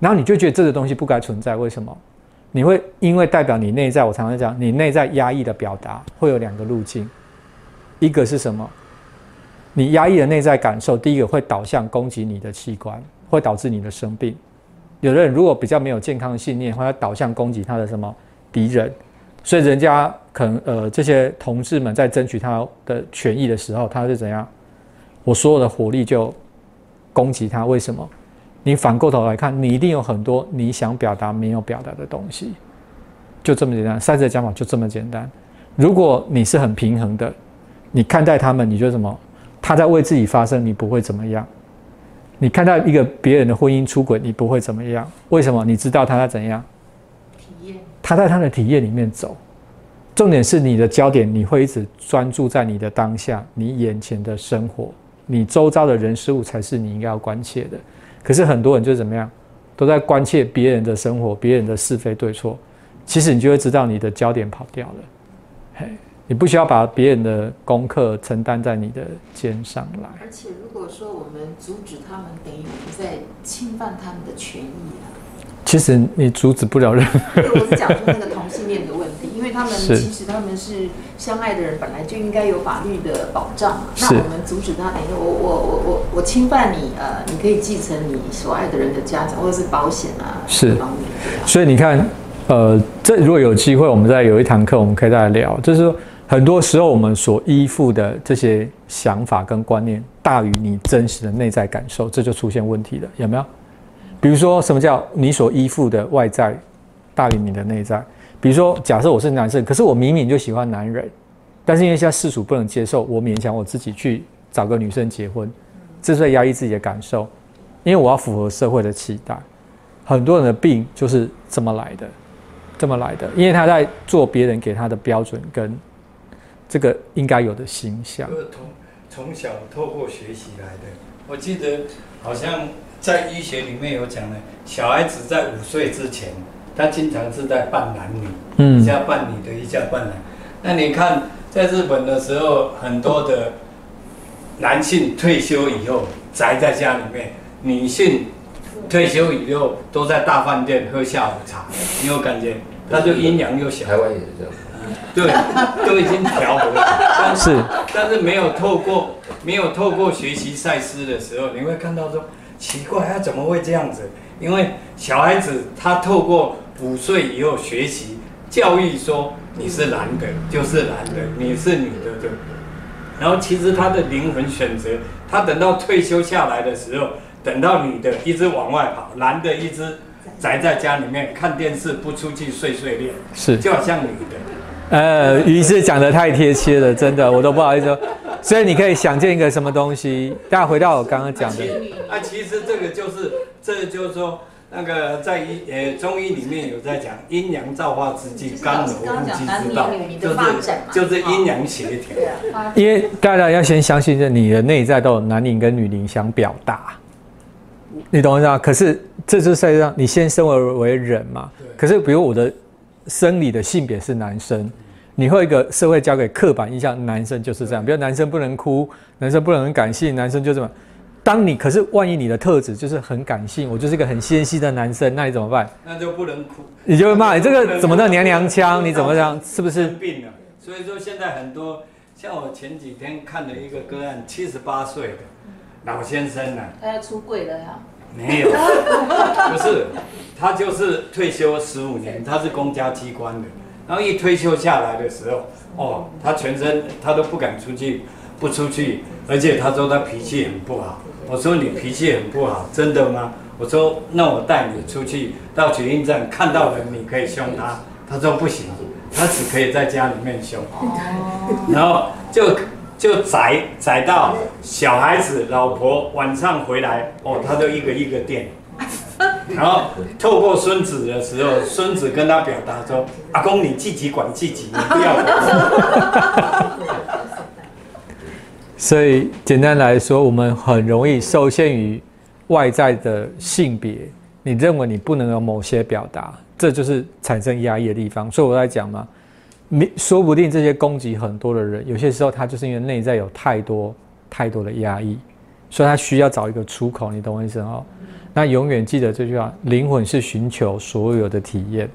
[SPEAKER 1] 然后你就觉得这个东西不该存在。为什么？你会因为代表你内在，我常常讲，你内在压抑的表达会有两个路径，一个是什么？你压抑的内在感受，第一个会导向攻击你的器官，会导致你的生病。有的人如果比较没有健康的信念，会导向攻击他的什么敌人。所以人家可能呃这些同志们在争取他的权益的时候，他是怎样？我所有的火力就攻击他。为什么？你反过头来看，你一定有很多你想表达没有表达的东西。就这么简单，三者的讲法就这么简单。如果你是很平衡的，你看待他们，你觉得什么？他在为自己发声，你不会怎么样。你看到一个别人的婚姻出轨，你不会怎么样。为什么？你知道他在怎样？体验。他在他的体验里面走。重点是你的焦点，你会一直专注在你的当下，你眼前的生活，你周遭的人事物才是你应该要关切的。可是很多人就怎么样，都在关切别人的生活，别人的是非对错。其实你就会知道你的焦点跑掉了。嘿。你不需要把别人的功课承担在你的肩上来。
[SPEAKER 2] 而且，如果说我们阻止他们，等于在侵犯他们的权益啊。
[SPEAKER 1] 其实你阻止不了任何。
[SPEAKER 2] 我是讲说那个同性恋的问题，因为为他们其实他们是相爱的人，本来就应该有法律的保障嘛。那我们阻止他，等于我我我我我侵犯你，呃，你可以继承你所爱的人的家产或者是保险啊，
[SPEAKER 1] 是方面。所以你看，呃，这如果有机会，我们再有一堂课，我们可以再来聊，就是说。很多时候，我们所依附的这些想法跟观念大于你真实的内在感受，这就出现问题了，有没有？比如说，什么叫你所依附的外在大于你的内在？比如说，假设我是男生，可是我明明就喜欢男人，但是因为现在世俗不能接受，我勉强我自己去找个女生结婚，这是在压抑自己的感受，因为我要符合社会的期待。很多人的病就是这么来的，这么来的，因为他在做别人给他的标准跟。这个应该有的形象，
[SPEAKER 4] 从从小透过学习来的。我记得好像在医学里面有讲的，小孩子在五岁之前，他经常是在扮男女，嗯，一下扮女的，一下扮男。那你看，在日本的时候，很多的男性退休以后宅在家里面，女性退休以后都在大饭店喝下午茶，你有感觉？他就阴阳又小。
[SPEAKER 3] 台湾也是这样。
[SPEAKER 4] 对，都已经调和了，但是但是没有透过没有透过学习赛斯的时候，你会看到说奇怪，他怎么会这样子？因为小孩子他透过五岁以后学习教育说你是男的，就是男的，你是女的，对然后其实他的灵魂选择，他等到退休下来的时候，等到女的一直往外跑，男的一直宅在家里面看电视，不出去碎碎念，
[SPEAKER 1] 是
[SPEAKER 4] 就好像女的。
[SPEAKER 1] 呃，于是讲的太贴切了，真的，我都不好意思说。所以你可以想见一个什么东西？大家回到我刚刚讲的。
[SPEAKER 4] 啊，其实这个就是，这就是说，那个在医呃中医里面有在讲阴阳造化之际，刚柔不济之道，就是就是阴阳协调。
[SPEAKER 1] 因为大家要先相信，着你的内在都有男灵跟女灵想表达，你懂我意思吗？可是这就是在让，你先生而为人嘛。可是比如我的。生理的性别是男生，你会一个社会交给刻板印象，男生就是这样，比如男生不能哭，男生不能很感性，男生就这么。当你可是万一你的特质就是很感性，我就是一个很纤细的男生，那你怎么办？
[SPEAKER 4] 那就不能哭，
[SPEAKER 1] 你就会骂你 这个怎么的娘娘腔？你怎么样？是不是
[SPEAKER 4] 病了？所以说现在很多像我前几天看了一个个案，七十八岁的老先生呢，
[SPEAKER 2] 他要出柜了呀。
[SPEAKER 4] 没有，不是，他就是退休十五年，他是公家机关的，然后一退休下来的时候，哦，他全身他都不敢出去，不出去，而且他说他脾气很不好。我说你脾气很不好，真的吗？我说那我带你出去到捷运站，看到人你可以凶他。他说不行，他只可以在家里面凶。然后就。就宰宰到小孩子、老婆晚上回来哦，他就一个一个电，然后透过孙子的时候，孙子跟他表达说：“阿公，你自己管自己，你不要。”
[SPEAKER 1] 所以简单来说，我们很容易受限于外在的性别，你认为你不能有某些表达，这就是产生压抑的地方。所以我在讲嘛。没说不定这些攻击很多的人，有些时候他就是因为内在有太多太多的压抑，所以他需要找一个出口。你懂我意思哦？那永远记得这句话：灵魂是寻求所有的体验。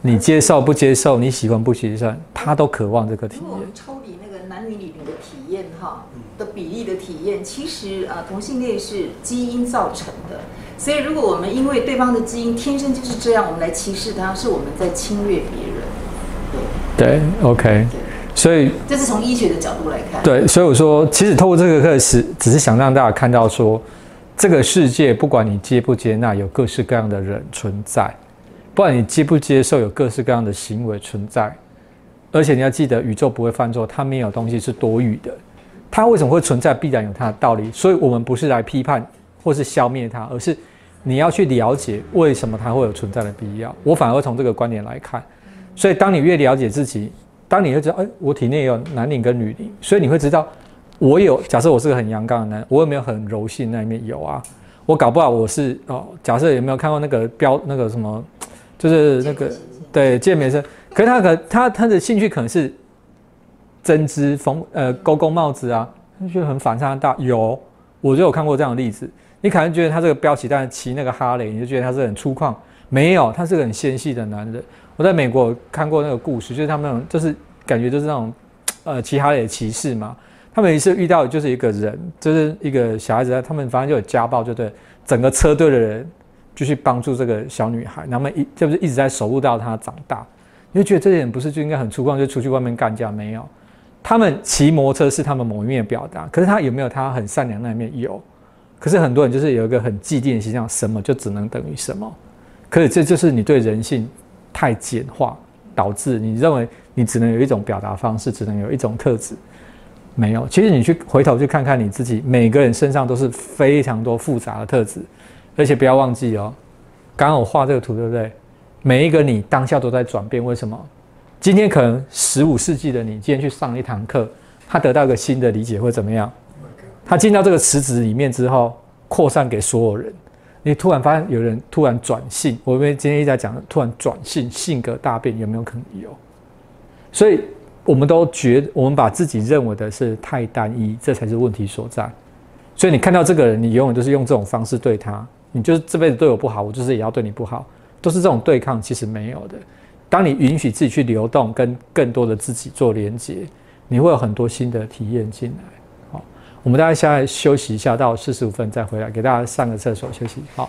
[SPEAKER 1] 你接受不接受，你喜欢不喜欢，他都渴望这个体验。
[SPEAKER 2] 抽离那个男女里面的体验哈的比例的体验，其实呃同性恋是基因造成的。所以如果我们因为对方的基因天生就是这样，我们来歧视他，是我们在侵略别人。
[SPEAKER 1] 对，OK，所以
[SPEAKER 2] 这是从医学的角度来看。
[SPEAKER 1] 对，所以我说，其实透过这个课是只是想让大家看到说，这个世界不管你接不接纳，有各式各样的人存在；不管你接不接受，有各式各样的行为存在。而且你要记得，宇宙不会犯错，它没有东西是多余的。它为什么会存在，必然有它的道理。所以我们不是来批判或是消灭它，而是你要去了解为什么它会有存在的必要。我反而从这个观点来看。所以，当你越了解自己，当你会知道，哎，我体内有男灵跟女灵，所以你会知道，我有假设我是个很阳刚的男，我有没有很柔性那一面？有啊，我搞不好我是哦。假设有没有看过那个标那个什么，就是那个对健美生，可是他可他他的兴趣可能是针织缝呃勾勾帽子啊，就很反差大。有，我就有看过这样的例子。你可能觉得他这个标旗，但是骑那个哈雷，你就觉得他是很粗犷。没有，他是个很纤细的男人。我在美国看过那个故事，就是他们那种就是感觉就是那种呃其他的歧视嘛。他们一次遇到就是一个人，就是一个小孩子，他们反正就有家暴，就对整个车队的人就去帮助这个小女孩，那么一就是一直在守护到她长大。你就觉得这点不是就应该很粗犷，就出去外面干架？没有，他们骑摩托车是他们某一面表达，可是他有没有他很善良那一面？有。可是很多人就是有一个很既定的形象，什么就只能等于什么。可是这就是你对人性太简化，导致你认为你只能有一种表达方式，只能有一种特质。没有，其实你去回头去看看你自己，每个人身上都是非常多复杂的特质，而且不要忘记哦，刚刚我画这个图对不对？每一个你当下都在转变，为什么？今天可能十五世纪的你，今天去上一堂课，他得到一个新的理解会怎么样？他进到这个池子里面之后，扩散给所有人，你突然发现有人突然转性，我们今天一直在讲突然转性，性格大变，有没有可能有？所以。我们都觉，我们把自己认为的是太单一，这才是问题所在。所以你看到这个人，你永远都是用这种方式对他，你就是这辈子对我不好，我就是也要对你不好，都是这种对抗，其实没有的。当你允许自己去流动，跟更多的自己做连接，你会有很多新的体验进来。我们大家现在休息一下，到四十五分再回来，给大家上个厕所休息。好。